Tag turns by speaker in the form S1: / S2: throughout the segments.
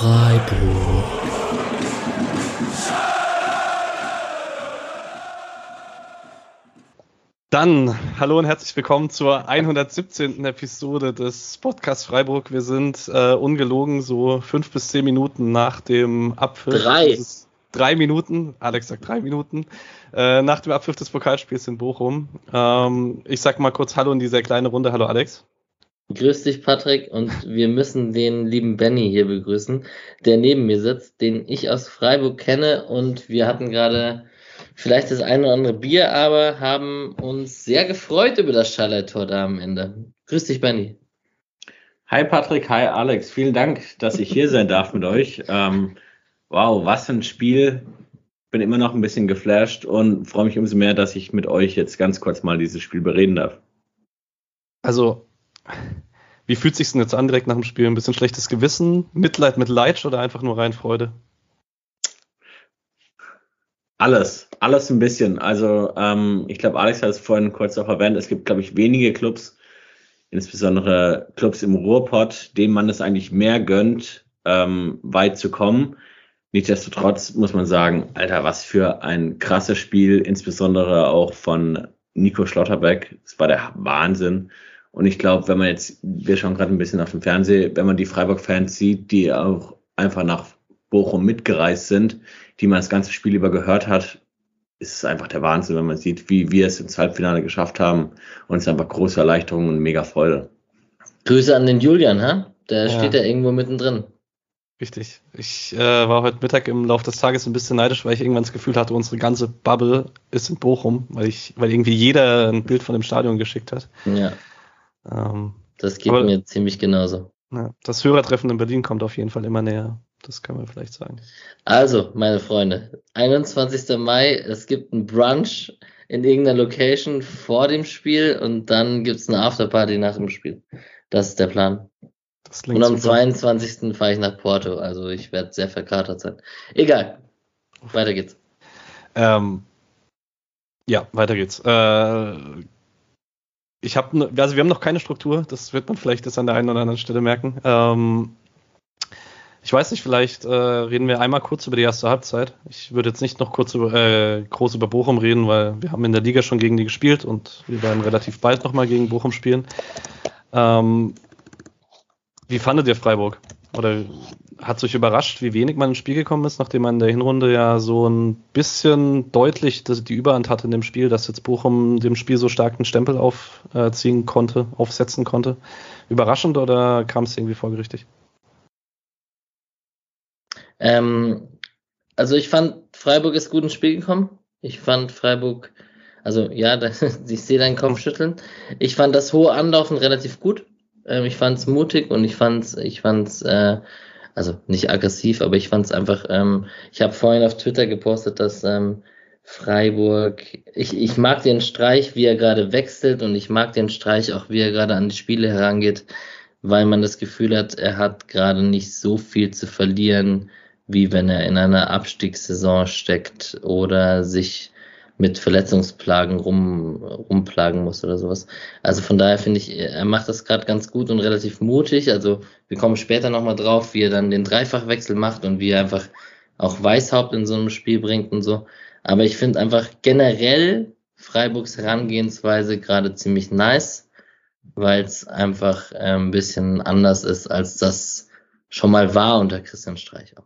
S1: Freiburg.
S2: Dann hallo und herzlich willkommen zur 117. Episode des Podcast Freiburg. Wir sind äh, ungelogen so fünf bis zehn Minuten nach dem Abpfiff.
S1: Drei.
S2: Drei Minuten, Alex sagt drei Minuten, äh, nach dem Abpfiff des Pokalspiels in Bochum. Ähm, ich sag mal kurz Hallo in dieser kleine Runde. Hallo Alex.
S1: Grüß dich, Patrick, und wir müssen den lieben Benny hier begrüßen, der neben mir sitzt, den ich aus Freiburg kenne und wir hatten gerade vielleicht das eine oder andere Bier, aber haben uns sehr gefreut über das Schallei-Tor da am Ende. Grüß dich, Benny.
S3: Hi Patrick, hi Alex, vielen Dank, dass ich hier sein darf mit euch. Ähm, wow, was ein Spiel. Bin immer noch ein bisschen geflasht und freue mich umso mehr, dass ich mit euch jetzt ganz kurz mal dieses Spiel bereden darf.
S2: Also wie fühlt sich denn jetzt an direkt nach dem Spiel? Ein bisschen schlechtes Gewissen, Mitleid mit Leid oder einfach nur rein Freude?
S3: Alles, alles ein bisschen. Also ähm, ich glaube, Alex hat es vorhin kurz auch erwähnt. Es gibt, glaube ich, wenige Clubs, insbesondere Clubs im Ruhrpott, denen man es eigentlich mehr gönnt, ähm, weit zu kommen. Nichtsdestotrotz muss man sagen, Alter, was für ein krasses Spiel, insbesondere auch von Nico Schlotterbeck. Es war der Wahnsinn. Und ich glaube, wenn man jetzt, wir schauen gerade ein bisschen auf dem Fernsehen, wenn man die Freiburg-Fans sieht, die auch einfach nach Bochum mitgereist sind, die man das ganze Spiel über gehört hat, ist es einfach der Wahnsinn, wenn man sieht, wie wir es ins Halbfinale geschafft haben. Und es ist einfach große Erleichterung und mega Freude.
S1: Grüße an den Julian, ha? Der ja. steht ja irgendwo mittendrin.
S2: Richtig. Ich äh, war heute Mittag im Laufe des Tages ein bisschen neidisch, weil ich irgendwann das Gefühl hatte, unsere ganze Bubble ist in Bochum, weil ich, weil irgendwie jeder ein Bild von dem Stadion geschickt hat.
S1: Ja. Ähm, das geht aber, mir ziemlich genauso.
S2: Ja, das Hörertreffen in Berlin kommt auf jeden Fall immer näher. Das können wir vielleicht sagen.
S1: Also, meine Freunde, 21. Mai, es gibt ein Brunch in irgendeiner Location vor dem Spiel und dann gibt es eine Afterparty nach dem Spiel. Das ist der Plan. und am super. 22. fahre ich nach Porto, also ich werde sehr verkatert sein. Egal. Weiter geht's.
S2: Ähm, ja, weiter geht's. Äh, ich habe, also wir haben noch keine Struktur, das wird man vielleicht jetzt an der einen oder anderen Stelle merken. Ähm, ich weiß nicht, vielleicht äh, reden wir einmal kurz über die erste Halbzeit. Ich würde jetzt nicht noch kurz über, äh, groß über Bochum reden, weil wir haben in der Liga schon gegen die gespielt und wir werden relativ bald nochmal gegen Bochum spielen. Ähm, wie fandet ihr Freiburg? Oder hat euch überrascht, wie wenig man ins Spiel gekommen ist, nachdem man in der Hinrunde ja so ein bisschen deutlich die Überhand hatte in dem Spiel, dass jetzt Bochum dem Spiel so stark einen Stempel aufziehen konnte, aufsetzen konnte. Überraschend oder kam es irgendwie folgerichtig?
S1: Ähm, also ich fand, Freiburg ist gut ins Spiel gekommen. Ich fand Freiburg, also ja, ich sehe deinen Kopf schütteln. Ich fand das hohe Anlaufen relativ gut. Ähm, ich fand es mutig und ich fand ich fand's äh, also nicht aggressiv, aber ich fand es einfach, ähm, ich habe vorhin auf Twitter gepostet, dass ähm, Freiburg, ich, ich mag den Streich, wie er gerade wechselt und ich mag den Streich auch, wie er gerade an die Spiele herangeht, weil man das Gefühl hat, er hat gerade nicht so viel zu verlieren, wie wenn er in einer Abstiegssaison steckt oder sich mit Verletzungsplagen rum, rumplagen muss oder sowas. Also von daher finde ich, er macht das gerade ganz gut und relativ mutig. Also wir kommen später nochmal drauf, wie er dann den Dreifachwechsel macht und wie er einfach auch Weißhaupt in so einem Spiel bringt und so. Aber ich finde einfach generell Freiburgs Herangehensweise gerade ziemlich nice, weil es einfach äh, ein bisschen anders ist, als das schon mal war unter Christian Streich auch.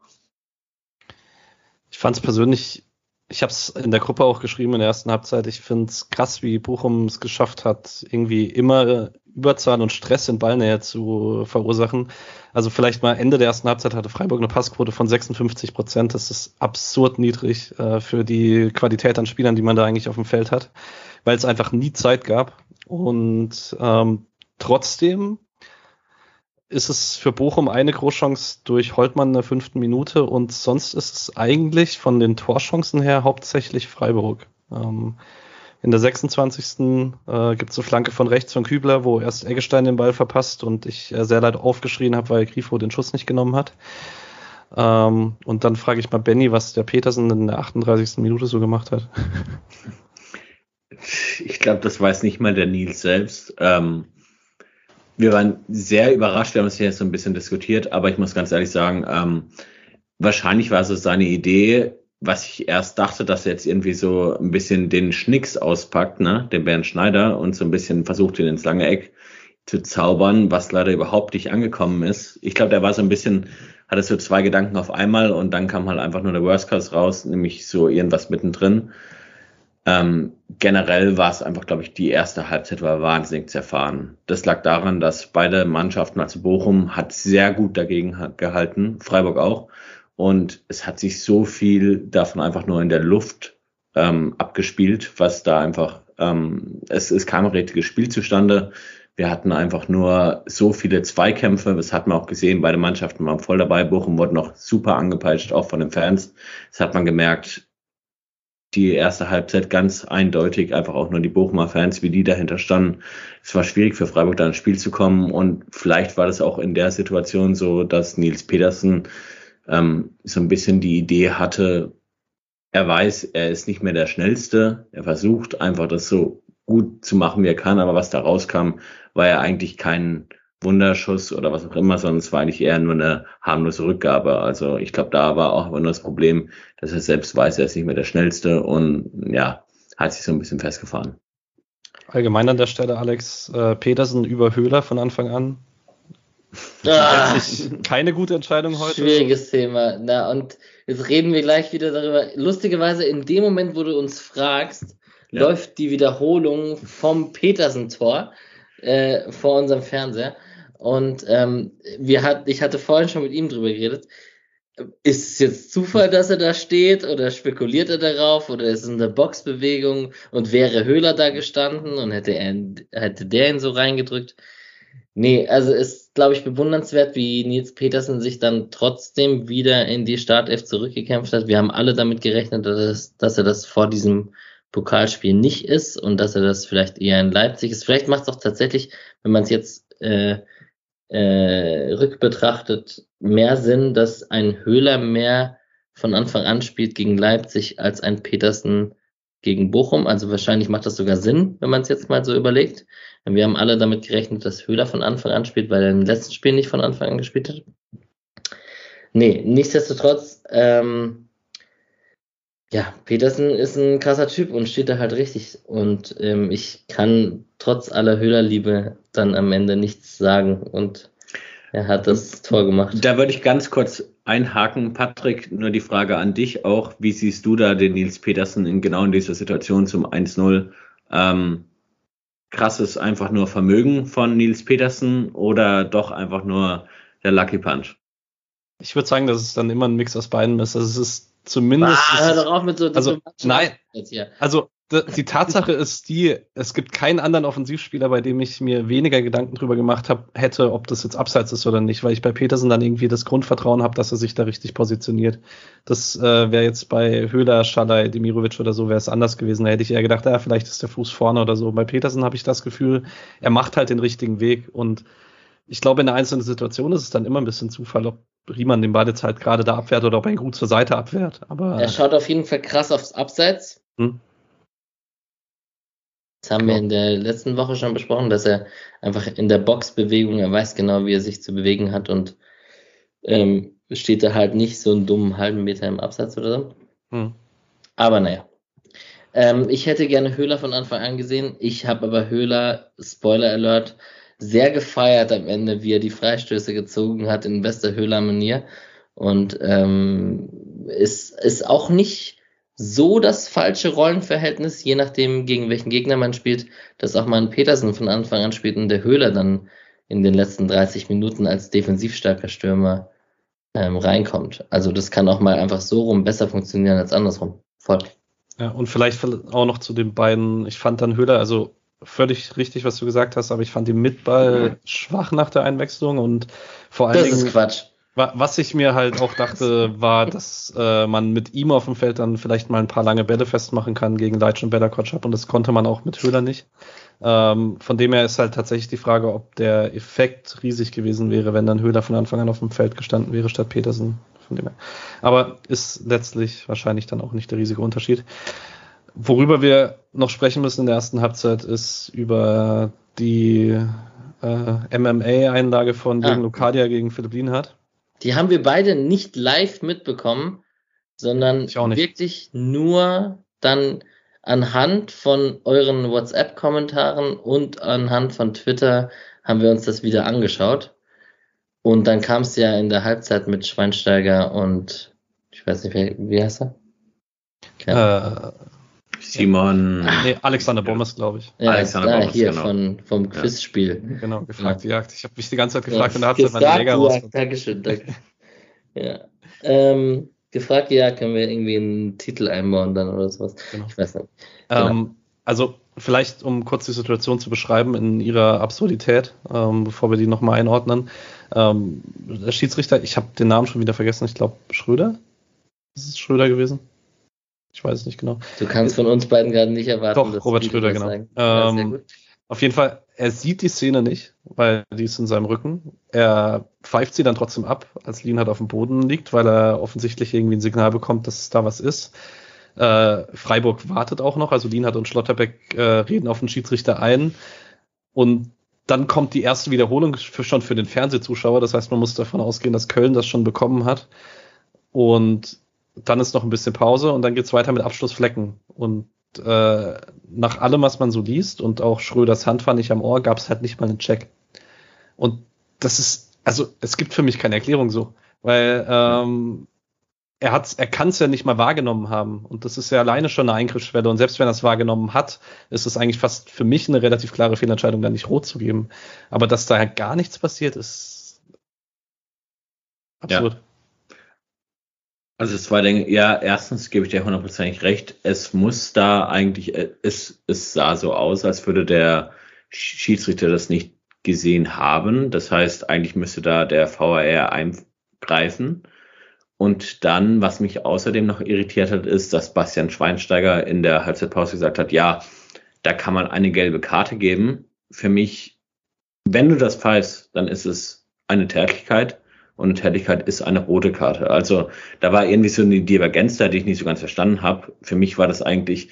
S2: Ich fand es persönlich ich habe es in der Gruppe auch geschrieben in der ersten Halbzeit. Ich finde es krass, wie Bochum es geschafft hat, irgendwie immer Überzahl und Stress in Ballnähe zu verursachen. Also vielleicht mal Ende der ersten Halbzeit hatte Freiburg eine Passquote von 56 Prozent. Das ist absurd niedrig äh, für die Qualität an Spielern, die man da eigentlich auf dem Feld hat, weil es einfach nie Zeit gab. Und ähm, trotzdem ist es für Bochum eine Großchance durch Holtmann in der fünften Minute und sonst ist es eigentlich von den Torchancen her hauptsächlich Freiburg. Ähm, in der 26. Äh, gibt es eine Flanke von rechts von Kübler, wo erst Eggestein den Ball verpasst und ich äh, sehr leid aufgeschrien habe, weil Grifo den Schuss nicht genommen hat. Ähm, und dann frage ich mal Benny, was der Petersen in der 38. Minute so gemacht hat.
S3: Ich glaube, das weiß nicht mal der Nils selbst. Ähm, Wir waren sehr überrascht, wir haben es jetzt so ein bisschen diskutiert, aber ich muss ganz ehrlich sagen, ähm, wahrscheinlich war es seine Idee, was ich erst dachte, dass er jetzt irgendwie so ein bisschen den Schnicks auspackt, ne, den Bernd Schneider und so ein bisschen versucht, ihn ins lange Eck zu zaubern, was leider überhaupt nicht angekommen ist. Ich glaube, der war so ein bisschen, hatte so zwei Gedanken auf einmal und dann kam halt einfach nur der Worst Case raus, nämlich so irgendwas mittendrin. Ähm, generell war es einfach, glaube ich, die erste Halbzeit war wahnsinnig zerfahren. Das lag daran, dass beide Mannschaften, also Bochum, hat sehr gut dagegen gehalten, Freiburg auch. Und es hat sich so viel davon einfach nur in der Luft ähm, abgespielt, was da einfach, ähm, es, es kam ein richtiges Spiel zustande. Wir hatten einfach nur so viele Zweikämpfe. Das hat man auch gesehen. Beide Mannschaften waren voll dabei. Bochum wurde noch super angepeitscht, auch von den Fans. Das hat man gemerkt. Die erste Halbzeit ganz eindeutig, einfach auch nur die Bochumer Fans, wie die dahinter standen. Es war schwierig für Freiburg da ins Spiel zu kommen und vielleicht war das auch in der Situation so, dass Nils Petersen ähm, so ein bisschen die Idee hatte, er weiß, er ist nicht mehr der Schnellste. Er versucht einfach das so gut zu machen, wie er kann, aber was da rauskam, war ja eigentlich kein Wunderschuss oder was auch immer, sondern es war eigentlich eher nur eine harmlose Rückgabe. Also ich glaube, da war auch nur das Problem, dass er selbst weiß, er ist nicht mehr der Schnellste und ja, hat sich so ein bisschen festgefahren.
S2: Allgemein an der Stelle Alex äh, Petersen über Höhler von Anfang an. Ah, keine gute Entscheidung heute.
S1: Schwieriges Thema. Na, und jetzt reden wir gleich wieder darüber. Lustigerweise, in dem Moment, wo du uns fragst, ja. läuft die Wiederholung vom Petersen-Tor äh, vor unserem Fernseher. Und ähm, wir hat, ich hatte vorhin schon mit ihm drüber geredet. Ist es jetzt Zufall, dass er da steht oder spekuliert er darauf oder ist es eine Boxbewegung und wäre Höhler da gestanden und hätte er hätte der ihn so reingedrückt? Nee, also ist, glaube ich, bewundernswert, wie Nils Petersen sich dann trotzdem wieder in die Startelf zurückgekämpft hat. Wir haben alle damit gerechnet, dass, dass er das vor diesem Pokalspiel nicht ist und dass er das vielleicht eher in Leipzig ist. Vielleicht macht es auch tatsächlich, wenn man es jetzt äh, äh, rückbetrachtet, mehr Sinn, dass ein Höhler mehr von Anfang an spielt gegen Leipzig als ein Petersen gegen Bochum. Also wahrscheinlich macht das sogar Sinn, wenn man es jetzt mal so überlegt. Wir haben alle damit gerechnet, dass Höhler von Anfang an spielt, weil er im letzten Spiel nicht von Anfang an gespielt hat. Nee, nichtsdestotrotz, ähm, ja, Petersen ist ein krasser Typ und steht da halt richtig. Und ähm, ich kann trotz aller Höhlerliebe dann am Ende nichts sagen. Und er hat das Tor gemacht.
S3: Da würde ich ganz kurz einhaken. Patrick, nur die Frage an dich auch. Wie siehst du da den Nils Petersen in genau in dieser Situation zum 1-0? Ähm, krasses einfach nur Vermögen von Nils Petersen oder doch einfach nur der Lucky Punch?
S2: Ich würde sagen, dass es dann immer ein Mix aus beiden ist. Also es ist zumindest. Ah, hör doch auf mit so also, nein, also die Tatsache ist die, es gibt keinen anderen Offensivspieler, bei dem ich mir weniger Gedanken drüber gemacht habe, hätte, ob das jetzt abseits ist oder nicht, weil ich bei Petersen dann irgendwie das Grundvertrauen habe, dass er sich da richtig positioniert. Das äh, wäre jetzt bei Höhler, Schalay, Demirovic oder so, wäre es anders gewesen. Da hätte ich eher gedacht, ja, vielleicht ist der Fuß vorne oder so. Bei Petersen habe ich das Gefühl, er macht halt den richtigen Weg und ich glaube, in einer einzelnen Situation ist es dann immer ein bisschen Zufall, ob Riemann den Ball jetzt halt gerade da abwehrt oder ob er ihn gut zur Seite abwehrt. Aber
S1: er schaut auf jeden Fall krass aufs Abseits. Hm? Das haben wir in der letzten Woche schon besprochen, dass er einfach in der Boxbewegung, er weiß genau, wie er sich zu bewegen hat und ähm, steht da halt nicht so einen dummen halben Meter im Absatz oder so. Hm. Aber naja. Ähm, ich hätte gerne Höhler von Anfang an gesehen. Ich habe aber Höhler, Spoiler Alert, sehr gefeiert am Ende, wie er die Freistöße gezogen hat in bester Höhler-Manier. Und ähm, ist, ist auch nicht so das falsche Rollenverhältnis, je nachdem, gegen welchen Gegner man spielt, dass auch mal ein Petersen von Anfang an spielt und der Höhler dann in den letzten 30 Minuten als defensiv starker Stürmer ähm, reinkommt. Also das kann auch mal einfach so rum besser funktionieren als andersrum. Voll.
S2: Ja, und vielleicht auch noch zu den beiden, ich fand dann Höhler, also völlig richtig, was du gesagt hast, aber ich fand ihn mit Ball mhm. schwach nach der Einwechslung und vor allen das Dingen. Das ist Quatsch. Was ich mir halt auch dachte, war, dass äh, man mit ihm auf dem Feld dann vielleicht mal ein paar lange Bälle festmachen kann gegen Leitsch und Bella Kotschap und das konnte man auch mit Höhler nicht. Ähm, von dem her ist halt tatsächlich die Frage, ob der Effekt riesig gewesen wäre, wenn dann Höhler von Anfang an auf dem Feld gestanden wäre statt Petersen. Von dem her. Aber ist letztlich wahrscheinlich dann auch nicht der riesige Unterschied. Worüber wir noch sprechen müssen in der ersten Halbzeit ist über die äh, MMA-Einlage von
S1: Ah.
S2: gegen Lucadia gegen Philipp Lienhardt.
S1: Die haben wir beide nicht live mitbekommen, sondern wirklich nur dann anhand von euren WhatsApp-Kommentaren und anhand von Twitter haben wir uns das wieder angeschaut. Und dann kam es ja in der Halbzeit mit Schweinsteiger und ich weiß nicht, wer, wie heißt er?
S2: Äh,
S3: Simon.
S2: nee, Alexander Bommes, glaube ich.
S1: Ja,
S3: Alexander
S1: da,
S3: Bommes,
S1: hier
S3: genau.
S1: von, vom Quizspiel.
S2: Genau, gefragte Jagd. Ich habe mich die ganze Zeit
S1: Ja,
S2: gefragt der Halbzeit, wann die
S1: gefragt,
S2: Jäger
S1: ja,
S2: rauskommt.
S1: Dankeschön, danke. ja. Ähm, gefragt, ja, können wir irgendwie einen Titel einbauen dann oder sowas.
S2: Genau.
S1: Ich weiß nicht. Genau.
S2: Ähm, also vielleicht, um kurz die Situation zu beschreiben in ihrer Absurdität, ähm, bevor wir die nochmal einordnen. Ähm, der Schiedsrichter, ich habe den Namen schon wieder vergessen, ich glaube Schröder? Ist es Schröder gewesen? Ich weiß es nicht genau.
S1: Du kannst von uns beiden gerade nicht erwarten,
S2: Doch,
S1: dass
S2: Robert Schröder, genau.
S1: Ja,
S2: Ähm,
S1: gut.
S2: Auf jeden Fall, er sieht die Szene nicht, weil die ist in seinem Rücken. Er pfeift sie dann trotzdem ab, als Lienhardt auf dem Boden liegt, weil er offensichtlich irgendwie ein Signal bekommt, dass da was ist. Äh, Freiburg wartet auch noch, also Lienhardt und Schlotterbeck äh, reden auf den Schiedsrichter ein. Und dann kommt die erste Wiederholung für, schon für den Fernsehzuschauer. Das heißt, man muss davon ausgehen, dass Köln das schon bekommen hat. Und dann ist noch ein bisschen Pause und dann geht's weiter mit Abschlussflecken. Und äh, nach allem, was man so liest und auch Schröders Hand war nicht am Ohr, gab's halt nicht mal einen Check. Und das ist, also es gibt für mich keine Erklärung so, weil ähm, er hat's, er kann es ja nicht mal wahrgenommen haben und das ist ja alleine schon eine Eingriffsschwelle und selbst wenn er es wahrgenommen hat, ist es eigentlich fast für mich eine relativ klare Fehlentscheidung, da nicht rot zu geben. Aber dass da gar nichts passiert, ist absurd.
S3: Also zwei Dinge. Ja, erstens gebe ich dir hundertprozentig recht. Es muss da eigentlich, äh, es, es sah so aus, als würde der Schiedsrichter das nicht gesehen haben. Das heißt, eigentlich müsste da der VAR eingreifen. Und dann, was mich außerdem noch irritiert hat, ist, dass Bastian Schweinsteiger in der Halbzeitpause gesagt hat, ja, da kann man eine gelbe Karte geben. Für mich, wenn du das pfeifst, dann ist es eine Tätigkeit und Tätigkeit ist eine rote Karte. Also da war irgendwie so eine Divergenz da, die ich nicht so ganz verstanden habe. Für mich war das eigentlich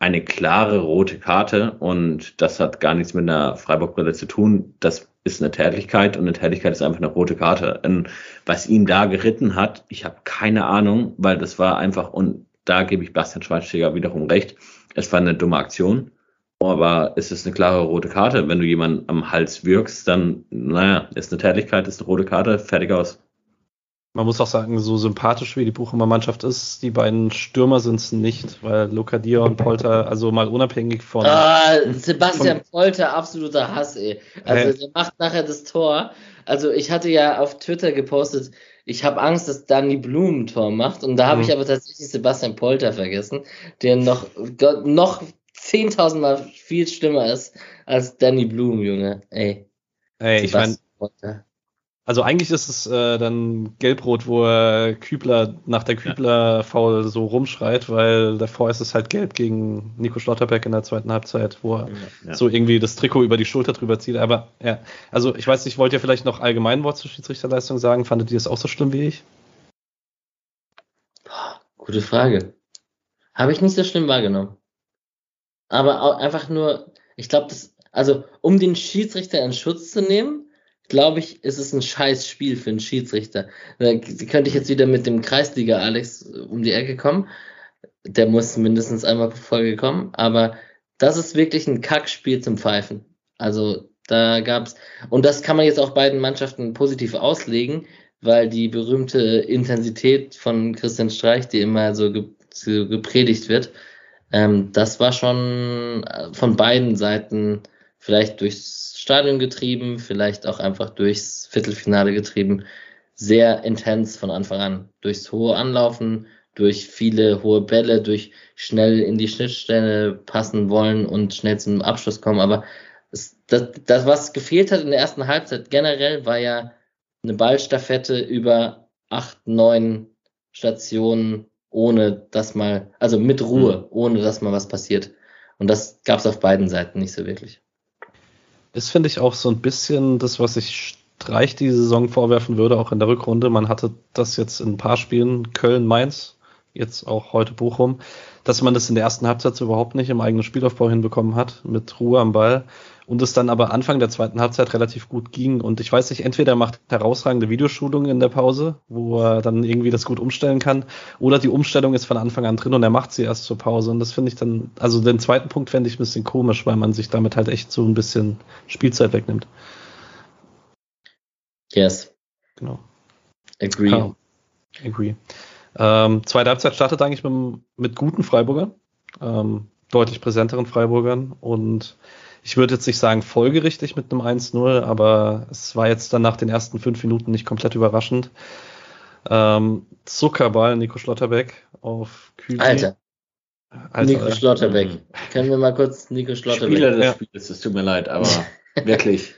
S3: eine klare rote Karte und das hat gar nichts mit einer Freiburg-Brille zu tun. Das ist eine Tätigkeit und eine Tätigkeit ist einfach eine rote Karte. Und was ihn da geritten hat, ich habe keine Ahnung, weil das war einfach, und da gebe ich Bastian Schweinsteiger wiederum recht, es war eine dumme Aktion. Aber es ist eine klare rote Karte. Wenn du jemanden am Hals wirkst, dann, naja, ist eine Tätigkeit, ist eine rote Karte, fertig aus.
S2: Man muss auch sagen, so sympathisch wie die Buchumer Mannschaft ist, die beiden Stürmer sind es nicht, weil Luca Dia und Polter, also mal unabhängig von.
S1: Ah, Sebastian Polter, absoluter Hass, ey. Also der macht nachher das Tor. Also ich hatte ja auf Twitter gepostet, ich habe Angst, dass Danny Blum ein Tor macht. Und da habe
S2: Mhm.
S1: ich aber tatsächlich Sebastian Polter vergessen, der noch, noch 10.000 Mal viel schlimmer ist als Danny Blum, Junge. Ey.
S2: Ey, ich meine, also eigentlich ist es äh, dann gelb-rot, wo er Kübler nach der Kübler-Foul so rumschreit, weil davor ist es halt gelb gegen Nico Schlotterbeck in der zweiten Halbzeit, wo er
S3: Ja.
S2: so irgendwie das Trikot über die Schulter drüber zieht. Aber ja, also ich weiß nicht, wollt ihr vielleicht noch allgemein Wort zur Schiedsrichterleistung sagen? Fandet ihr es auch so schlimm wie ich?
S1: Gute Frage. Habe ich nicht so schlimm wahrgenommen. Aber auch einfach nur, ich glaube, das, also um den Schiedsrichter in Schutz zu nehmen, glaube ich, ist es ein scheiß Spiel für einen Schiedsrichter. Da könnte ich jetzt wieder mit dem Kreisliga Alex um die Ecke kommen. Der muss mindestens einmal pro Folge kommen, aber das ist wirklich ein Kackspiel zum Pfeifen. Also da gab's und das kann man jetzt auch beiden Mannschaften positiv auslegen, weil die berühmte Intensität von Christian Streich, die immer so gepredigt wird, ähm, das war schon äh, von beiden Seiten vielleicht durchs Stadion getrieben, vielleicht auch einfach durchs Viertelfinale getrieben, sehr intens von Anfang an. Durchs hohe Anlaufen, durch viele hohe Bälle, durch schnell in die Schnittstelle passen wollen und schnell zum Abschluss kommen. Aber es, das, das, was gefehlt hat in der ersten Halbzeit generell, war ja eine Ballstaffette über acht, neun Stationen, ohne dass mal, also mit Ruhe, ohne dass mal was passiert. Und das gab es auf beiden Seiten nicht so wirklich.
S2: Ist, finde ich, auch so ein bisschen das, was ich Streich die Saison vorwerfen würde, auch in der Rückrunde. Man hatte das jetzt in ein paar Spielen, Köln, Mainz, jetzt auch heute Bochum, dass man das in der ersten Halbzeit so überhaupt nicht im eigenen Spielaufbau hinbekommen hat, mit Ruhe am Ball. Und es dann aber Anfang der zweiten Halbzeit relativ gut ging. Und ich weiß nicht, entweder er macht herausragende Videoschulungen in der Pause, wo er dann irgendwie das gut umstellen kann, oder die Umstellung ist von Anfang an drin und er macht sie erst zur Pause. Und das finde ich dann, also den zweiten Punkt fände ich ein bisschen komisch, weil man sich damit halt echt so ein bisschen Spielzeit wegnimmt.
S1: Yes.
S2: Genau.
S1: Agree.
S2: Ja, agree. Ähm, zweite Halbzeit startet eigentlich mit, mit guten Freiburgern, ähm, deutlich präsenteren Freiburgern und ich würde jetzt nicht sagen folgerichtig mit einem 1-0, aber es war jetzt dann nach den ersten fünf Minuten nicht komplett überraschend. Ähm, Zuckerball, Nico Schlotterbeck auf
S1: Kühli. Alter. Alter. Nico Schlotterbeck. Mhm. Können wir mal kurz Nico Schlotterbeck.
S3: Spieler des ja. Spiels, es tut mir leid, aber wirklich.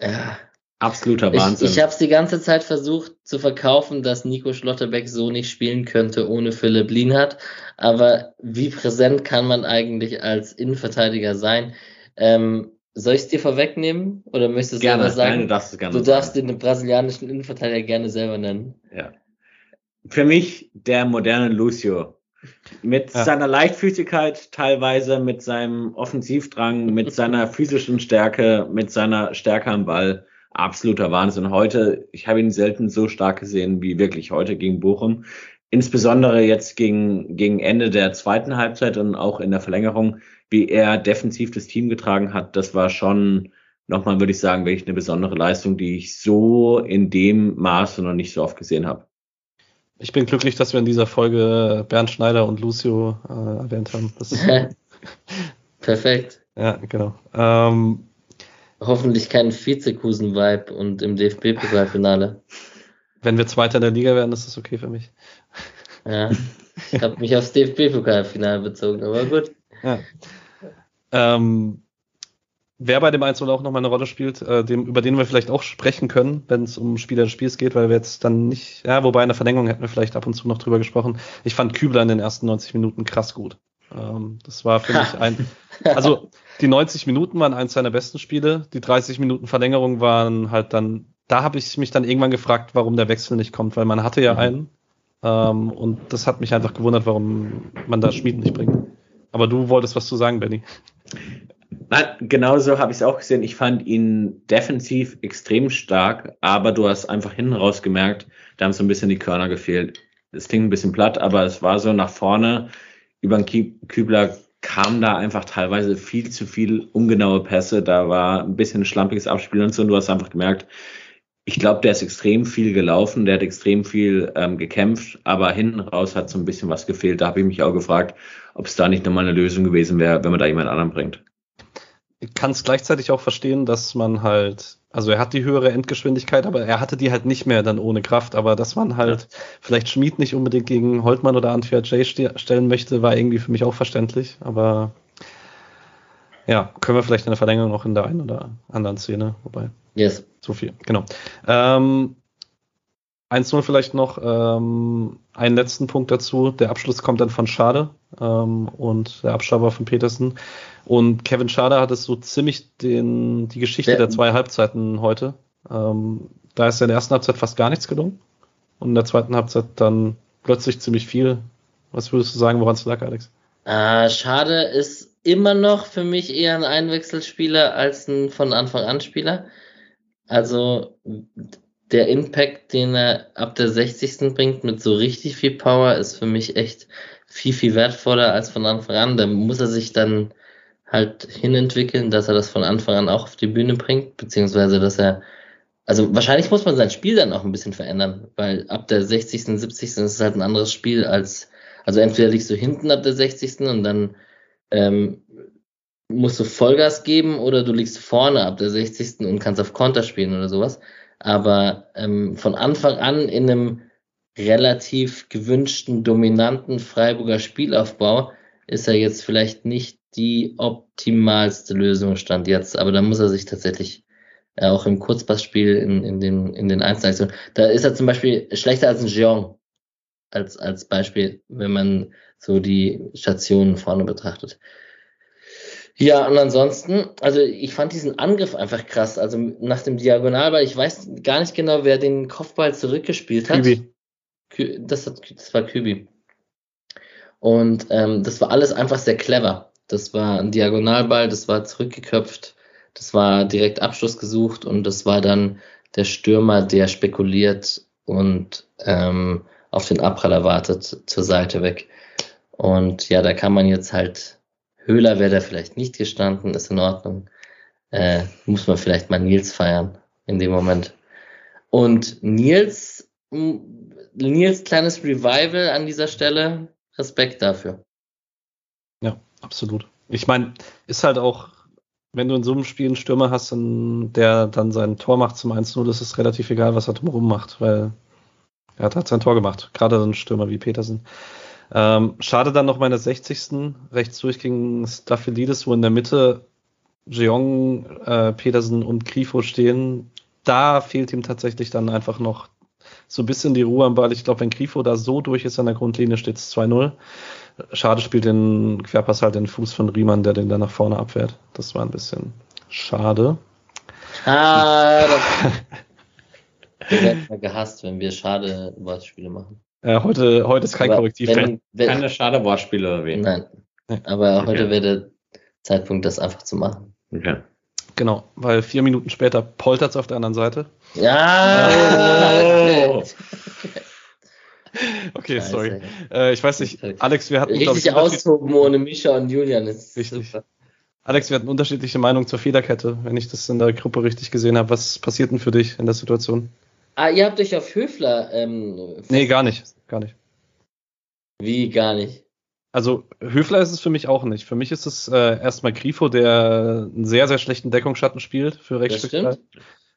S1: ja.
S3: Absoluter Wahnsinn.
S1: Ich, ich habe es die ganze Zeit versucht zu verkaufen, dass Nico Schlotterbeck so nicht spielen könnte ohne Philipp Lienhardt. Aber wie präsent kann man eigentlich als Innenverteidiger sein? Ähm, soll ich es dir vorwegnehmen oder möchtest du
S3: gerne,
S1: sagen?
S3: Nein, darfst gerne
S1: du darfst sagen. den brasilianischen Innenverteidiger gerne selber nennen.
S3: Ja. Für mich der moderne Lucio. Mit ja. seiner Leichtfüßigkeit teilweise, mit seinem Offensivdrang, mit seiner physischen Stärke, mit seiner Stärke am Ball absoluter Wahnsinn. Heute, ich habe ihn selten so stark gesehen wie wirklich heute gegen Bochum. Insbesondere jetzt gegen, gegen Ende der zweiten Halbzeit und auch in der Verlängerung, wie er defensiv das Team getragen hat, das war schon nochmal, würde ich sagen, wirklich eine besondere Leistung, die ich so in dem Maße noch nicht so oft gesehen habe.
S2: Ich bin glücklich, dass wir in dieser Folge Bernd Schneider und Lucio äh, erwähnt haben.
S1: Perfekt.
S2: Ja, genau. Ähm,
S1: hoffentlich kein Vizekusen-Vibe und im DFB-Pokalfinale.
S2: Wenn wir Zweiter in der Liga werden, ist das okay für mich.
S1: Ja, ich habe mich aufs DFB-Pokalfinale bezogen, aber gut.
S2: Ja. Ähm, wer bei dem 1 auch nochmal eine Rolle spielt, äh, dem, über den wir vielleicht auch sprechen können, wenn es um Spieler des Spiels geht, weil wir jetzt dann nicht, ja, wobei in der Verlängerung hätten wir vielleicht ab und zu noch drüber gesprochen. Ich fand Kübler in den ersten 90 Minuten krass gut. Ähm, das war für mich ein, also die 90 Minuten waren eins seiner besten Spiele, die 30 Minuten Verlängerung waren halt dann, da habe ich mich dann irgendwann gefragt, warum der Wechsel nicht kommt, weil man hatte ja mhm. einen ähm, und das hat mich einfach gewundert, warum man da Schmied nicht bringt. Aber du wolltest was zu sagen, Benny.
S3: Nein, genauso habe ich es auch gesehen. Ich fand ihn defensiv extrem stark, aber du hast einfach hinten raus gemerkt, da haben so ein bisschen die Körner gefehlt. Es klingt ein bisschen platt, aber es war so nach vorne über den Kübler kam da einfach teilweise viel zu viel ungenaue Pässe. Da war ein bisschen schlampiges Abspielen und so. Und du hast einfach gemerkt, ich glaube, der ist extrem viel gelaufen, der hat extrem viel ähm, gekämpft, aber hinten raus hat so ein bisschen was gefehlt. Da habe ich mich auch gefragt, ob es da nicht nochmal eine Lösung gewesen wäre, wenn man da jemand anderen bringt.
S2: Ich kann es gleichzeitig auch verstehen, dass man halt also er hat die höhere Endgeschwindigkeit, aber er hatte die halt nicht mehr dann ohne Kraft. Aber dass man halt ja. vielleicht Schmied nicht unbedingt gegen Holtmann oder Antwia J stellen möchte, war irgendwie für mich auch verständlich. Aber ja, können wir vielleicht in der Verlängerung noch in der einen oder anderen Szene, wobei.
S1: Yes.
S2: So viel, genau. Ähm, 1-0 vielleicht noch. Ähm, einen letzten Punkt dazu. Der Abschluss kommt dann von Schade ähm, und der Abschauer von Petersen. Und Kevin Schade hat es so ziemlich den, die Geschichte der, der zwei Halbzeiten heute. Ähm, da ist ja in der ersten Halbzeit fast gar nichts gelungen. Und in der zweiten Halbzeit dann plötzlich ziemlich viel. Was würdest du sagen, woran es lag, Alex?
S1: Äh, Schade ist immer noch für mich eher ein Einwechselspieler als ein von Anfang an Spieler. Also der Impact, den er ab der 60. bringt mit so richtig viel Power, ist für mich echt viel, viel wertvoller als von Anfang an. Da muss er sich dann halt hinentwickeln, dass er das von Anfang an auch auf die Bühne bringt, beziehungsweise dass er, also wahrscheinlich muss man sein Spiel dann auch ein bisschen verändern, weil ab der 60., 70. ist es halt ein anderes Spiel als, also entweder liegst du hinten ab der 60. und dann ähm, musst du Vollgas geben oder du liegst vorne ab der 60. und kannst auf Konter spielen oder sowas aber ähm, von Anfang an in einem relativ gewünschten, dominanten Freiburger Spielaufbau ist er jetzt vielleicht nicht die optimalste Lösung stand jetzt, aber da muss er sich tatsächlich äh, auch im Kurzpassspiel in, in den, in den Einzelaktionen, da ist er zum Beispiel schlechter als ein Jean, als, als Beispiel, wenn man so die Stationen vorne betrachtet. Ja, und ansonsten, also ich fand diesen Angriff einfach krass. Also nach dem Diagonalball, ich weiß gar nicht genau, wer den Kopfball zurückgespielt hat. Kübi. Das, hat, das war Kübi. Und ähm, das war alles einfach sehr clever. Das war ein Diagonalball, das war zurückgeköpft, das war direkt Abschluss gesucht und das war dann der Stürmer, der spekuliert und ähm, auf den Abpraller wartet, zur Seite weg. Und ja, da kann man jetzt halt, Höhler wäre da vielleicht nicht gestanden, ist in Ordnung. Äh, muss man vielleicht mal Nils feiern in dem Moment. Und Nils, Nils kleines Revival an dieser Stelle, Respekt dafür.
S2: Ja, absolut. Ich meine, ist halt auch, wenn du in so einem Spiel einen Stürmer hast, der dann sein Tor macht zum 1-0, ist es relativ egal, was er drumherum macht, weil er hat halt sein Tor gemacht. Gerade ein Stürmer wie Petersen. Ähm, schade dann noch meine 60. rechts durch gegen Staphylidis, wo in der Mitte Jeong, äh, Petersen und Grifo stehen. Da fehlt ihm tatsächlich dann einfach noch so ein bisschen die Ruhe am Ball. Ich glaube, wenn Grifo da so durch ist an der Grundlinie, steht es 2-0. Schade spielt den Querpass halt den Fuß von Riemann, der den dann nach vorne abwehrt. Das war ein bisschen schade.
S1: Ah, wir werden mal gehasst, wenn wir schade Wortspiele machen.
S2: Äh, heute, heute ist kein
S1: Aber
S2: Korrektiv.
S1: wenn, wenn,
S3: Keine schade Wortspiele erwähnen.
S1: Nein. Aber
S3: Okay.
S1: heute wäre der Zeitpunkt, das einfach zu machen.
S3: Okay.
S2: Genau, weil vier Minuten später poltert es auf der anderen Seite.
S1: Ja!
S3: Oh.
S2: Okay,
S1: Scheiße.
S2: sorry. Äh, ich weiß nicht, Alex, wir hatten,
S1: Richtig austoben ohne Mischa und Julian. Ist
S2: Richtig.
S1: super.
S2: Alex, wir hatten unterschiedliche Meinungen zur Fehlerkette, wenn ich das in der Gruppe richtig gesehen habe. Was passiert denn für dich in der Situation?
S1: Ah, ihr habt euch auf Höfler. Ähm,
S2: Nee, gar nicht. Gar nicht.
S1: Wie gar nicht?
S2: Also Höfler ist es für mich auch nicht. Für mich ist es äh, erstmal Grifo, der einen sehr, sehr schlechten Deckungsschatten spielt für
S1: stimmt.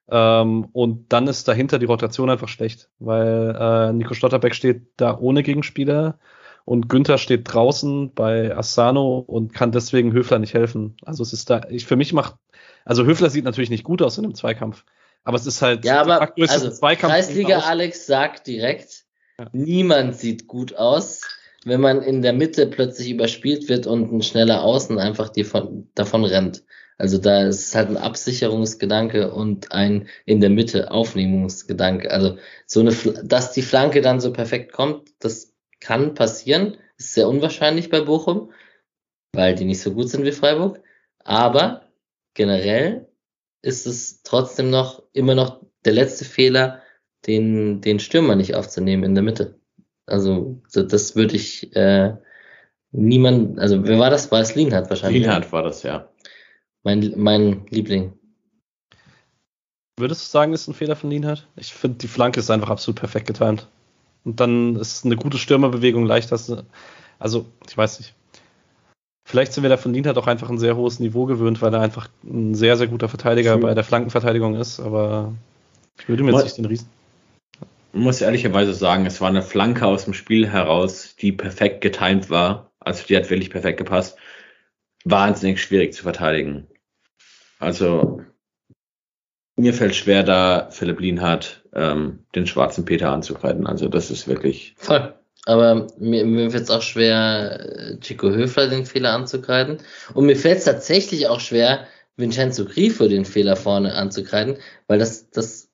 S2: Ähm, und dann ist dahinter die Rotation einfach schlecht, weil äh, Nico Stotterbeck steht da ohne Gegenspieler und Günther steht draußen bei Asano und kann deswegen Höfler nicht helfen. Also es ist da, ich für mich macht, also Höfler sieht natürlich nicht gut aus in einem Zweikampf, aber es ist halt,
S1: Ja, aber also,
S2: Zweikampf.
S1: Kreisliga Alex sagt direkt,
S2: Ja.
S1: niemand sieht gut aus, wenn man in der Mitte plötzlich überspielt wird und ein schneller Außen einfach die von, davon rennt. Also da ist halt ein Absicherungsgedanke und ein in der Mitte Aufnehmungsgedanke. Also so eine, dass die Flanke dann so perfekt kommt, das kann passieren, ist sehr unwahrscheinlich bei Bochum, weil die nicht so gut sind wie Freiburg. Aber generell ist es trotzdem noch immer noch der letzte Fehler, den, den Stürmer nicht aufzunehmen in der Mitte. Also so, das würde ich äh, niemand, also wer war das? War es Lienhardt wahrscheinlich?
S3: Lienhardt war das, ja.
S1: Mein, mein Liebling.
S2: Würdest du sagen, ist ein Fehler von Lienhardt? Ich finde, die Flanke ist einfach absolut perfekt getimt. Und dann ist eine gute Stürmerbewegung leicht, dass, also, ich weiß nicht. Vielleicht sind wir da von Lienhardt auch einfach ein sehr hohes Niveau gewöhnt, weil er einfach ein sehr, sehr guter Verteidiger
S3: Hm.
S2: bei der Flankenverteidigung ist, aber ich würde mir jetzt nicht den Riesen.
S3: Muss ehrlicherweise sagen, es war eine Flanke aus dem Spiel heraus, die perfekt getimt war. Also die hat wirklich perfekt gepasst. Wahnsinnig schwierig zu verteidigen. Also mir fällt schwer, da Philipp Lienhardt ähm, den schwarzen Peter anzugreifen. Also das ist wirklich.
S1: Voll. Aber mir, mir fällt es auch schwer, äh, Chico Höfler den Fehler anzukreiden. Und mir fällt es tatsächlich auch schwer, Vincenzo Grifo den Fehler vorne anzukreiden, weil das, das,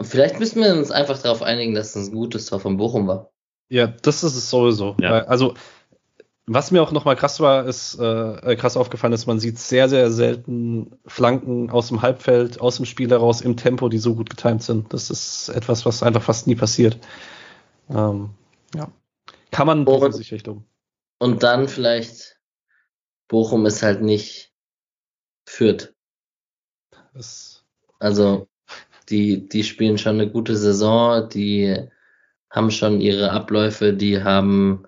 S1: vielleicht müssen wir uns einfach darauf einigen, dass es ein gutes Tor von Bochum war.
S2: Ja, das ist es sowieso.
S3: Ja.
S2: Also, was mir auch nochmal krass war, ist, äh, äh, krass aufgefallen ist, man sieht sehr, sehr selten Flanken aus dem Halbfeld, aus dem Spiel heraus im Tempo, die so gut getimt sind. Das ist etwas, was einfach fast nie passiert. Ähm, ja. Kann man
S1: Und-
S2: sicherlich loben.
S1: Und dann vielleicht, Bochum ist halt nicht führt.
S2: Das,
S1: Also, die, die spielen schon eine gute Saison, die haben schon ihre Abläufe, die haben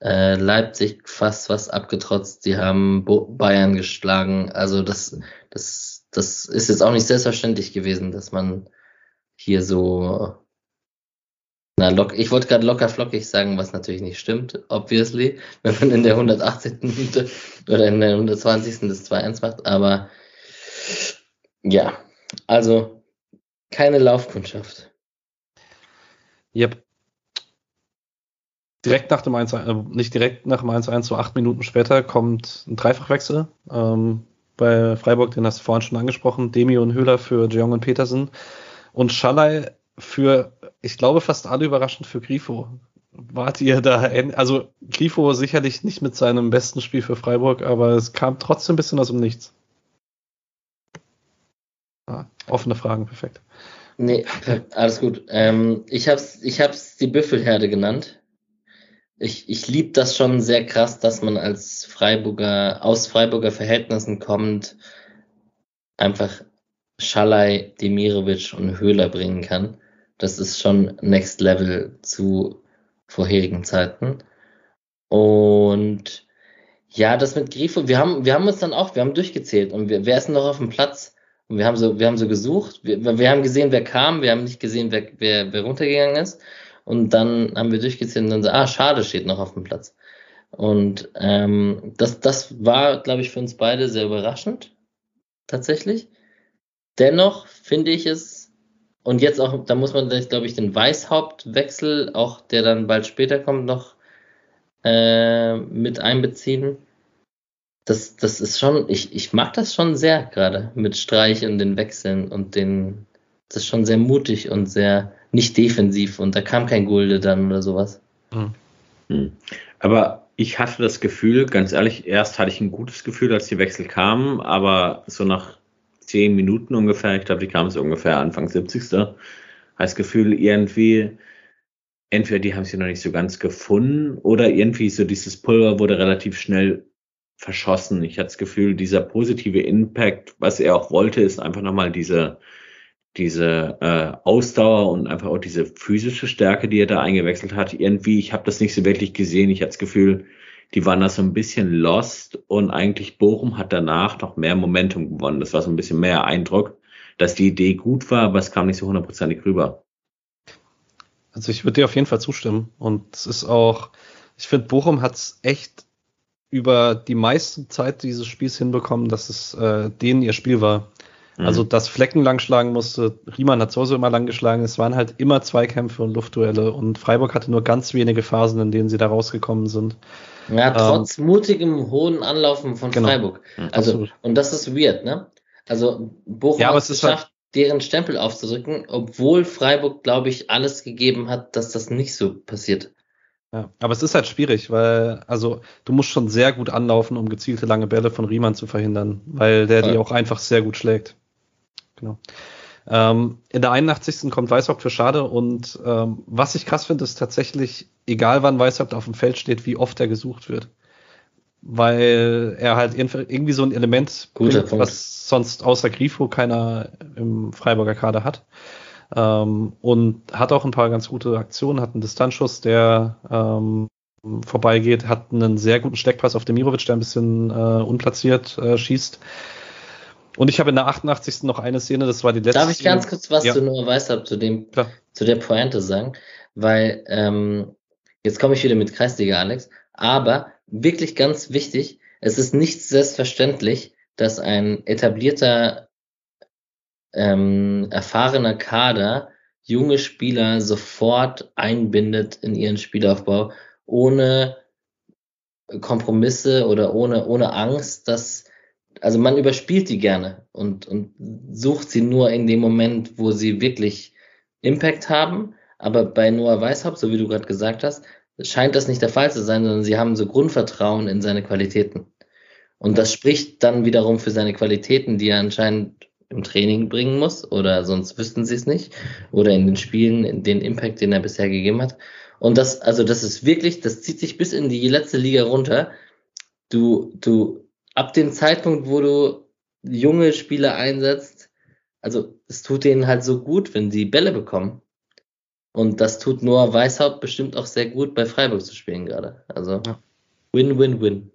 S1: äh, Leipzig fast was abgetrotzt, die haben Bayern geschlagen. Also das, das, das ist jetzt auch nicht selbstverständlich gewesen, dass man hier so na, lock, ich wollte gerade locker flockig sagen, was natürlich nicht stimmt, obviously, wenn man in der 118. Minute oder in der 120. das 2-1 macht, aber ja, also keine Laufkundschaft.
S2: yep. Direkt nach dem 1 äh, nicht direkt nach dem 1-1, so acht Minuten später kommt ein Dreifachwechsel. Ähm, bei Freiburg, den hast du vorhin schon angesprochen, Demi und Höhler für Jeong und Petersen und Schallei für ich glaube, fast alle überraschend für Grifo. Wart ihr da, also Grifo sicherlich nicht mit seinem besten Spiel für Freiburg, aber es kam trotzdem ein bisschen aus dem Nichts. Ah, offene Fragen, perfekt.
S1: Nee, alles gut. Ähm, ich hab's, ich hab's die Büffelherde genannt. Ich, ich lieb das schon sehr krass, dass man als Freiburger, aus Freiburger Verhältnissen kommend, einfach Schalai, Demirovic und Höhler bringen kann. Das ist schon Next Level zu vorherigen Zeiten. Und ja, das mit Grifo, wir haben, wir haben uns dann auch, wir haben durchgezählt und wir, wer ist noch auf dem Platz? Und wir haben so, wir haben so gesucht, wir, wir haben gesehen, wer kam, wir haben nicht gesehen, wer, wer, wer runtergegangen ist. Und dann haben wir durchgezählt und dann so, ah, schade, steht noch auf dem Platz. Und ähm, das, das war, glaube ich, für uns beide sehr überraschend, tatsächlich. Dennoch finde ich es, und jetzt auch, da muss man, glaube ich, den Weißhauptwechsel, auch der dann bald später kommt, noch äh, mit einbeziehen. Das, das ist schon, ich, ich mag das schon sehr gerade mit Streich und den Wechseln und den, das ist schon sehr mutig und sehr nicht defensiv und da kam kein Gulde dann oder sowas.
S3: Hm. Aber ich hatte das Gefühl, ganz ehrlich, erst hatte ich ein gutes Gefühl, als die Wechsel kamen, aber so nach zehn Minuten ungefähr, ich glaube, die kamen so ungefähr Anfang 70. Heißt Gefühl, irgendwie, entweder die haben sie noch nicht so ganz gefunden oder irgendwie so dieses Pulver wurde relativ schnell verschossen. Ich hatte das Gefühl, dieser positive Impact, was er auch wollte, ist einfach nochmal diese, diese äh, Ausdauer und einfach auch diese physische Stärke, die er da eingewechselt hat. Irgendwie, ich habe das nicht so wirklich gesehen. Ich hatte das Gefühl, die waren da so ein bisschen lost und eigentlich Bochum hat danach noch mehr Momentum gewonnen. Das war so ein bisschen mehr Eindruck, dass die Idee gut war, aber es kam nicht so hundertprozentig rüber.
S2: Also ich würde dir auf jeden Fall zustimmen. Und es ist auch, ich finde, Bochum hat es echt über die meiste Zeit dieses Spiels hinbekommen, dass es äh, denen ihr Spiel war. Mhm. Also dass Flecken lang schlagen musste, Riemann hat sowieso immer lang geschlagen, es waren halt immer Zweikämpfe und Luftduelle und Freiburg hatte nur ganz wenige Phasen, in denen sie da rausgekommen sind.
S1: Ja, ähm, trotz ähm, mutigem hohen Anlaufen von genau, Freiburg. Also, absolut. und das ist weird, ne? Also, Bochum
S2: ja, hat es geschafft, halt
S1: deren Stempel aufzudrücken, obwohl Freiburg, glaube ich, alles gegeben hat, dass das nicht so passiert.
S2: Ja, aber es ist halt schwierig, weil, also, du musst schon sehr gut anlaufen, um gezielte lange Bälle von Riemann zu verhindern, weil der ja. die auch einfach sehr gut schlägt. Genau. Ähm, in der 81. kommt Weißhaupt für Schade und ähm, was ich krass finde, ist tatsächlich, egal wann Weißhaupt auf dem Feld steht, wie oft er gesucht wird. Weil er halt irgendwie so ein Element
S1: bringt,
S2: was sonst außer Grifo keiner im Freiburger Kader hat. Ähm, und hat auch ein paar ganz gute Aktionen, hat einen Distanzschuss, der ähm, vorbeigeht, hat einen sehr guten Steckpass auf Demirovic, der ein bisschen äh, unplatziert äh, schießt. Und ich habe in der 88. noch eine Szene, das war die letzte.
S1: Darf ich ganz kurz was ja. zu Noah Weißhaupt, zu dem, Klar. zu der Pointe sagen? Weil, ähm, jetzt komme ich wieder mit Kreisliga, Alex, aber wirklich ganz wichtig, es ist nicht selbstverständlich, dass ein etablierter, ähm, erfahrener Kader junge Spieler sofort einbindet in ihren Spielaufbau, ohne Kompromisse oder ohne, ohne Angst, dass also man überspielt die gerne und, und sucht sie nur in dem Moment, wo sie wirklich Impact haben. Aber bei Noah Weishaupt, so wie du gerade gesagt hast, scheint das nicht der Fall zu sein, sondern sie haben so Grundvertrauen in seine Qualitäten. Und das spricht dann wiederum für seine Qualitäten, die er anscheinend im Training bringen muss, oder sonst wüssten sie es nicht, oder in den Spielen, den Impact, den er bisher gegeben hat. Und das, also das ist wirklich, das zieht sich bis in die letzte Liga runter. Du, du ab dem Zeitpunkt, wo du junge Spieler einsetzt, also es tut denen halt so gut, wenn sie Bälle bekommen. Und das tut Noah Weißhaupt bestimmt auch sehr gut bei Freiburg zu spielen gerade. Also win, win, win.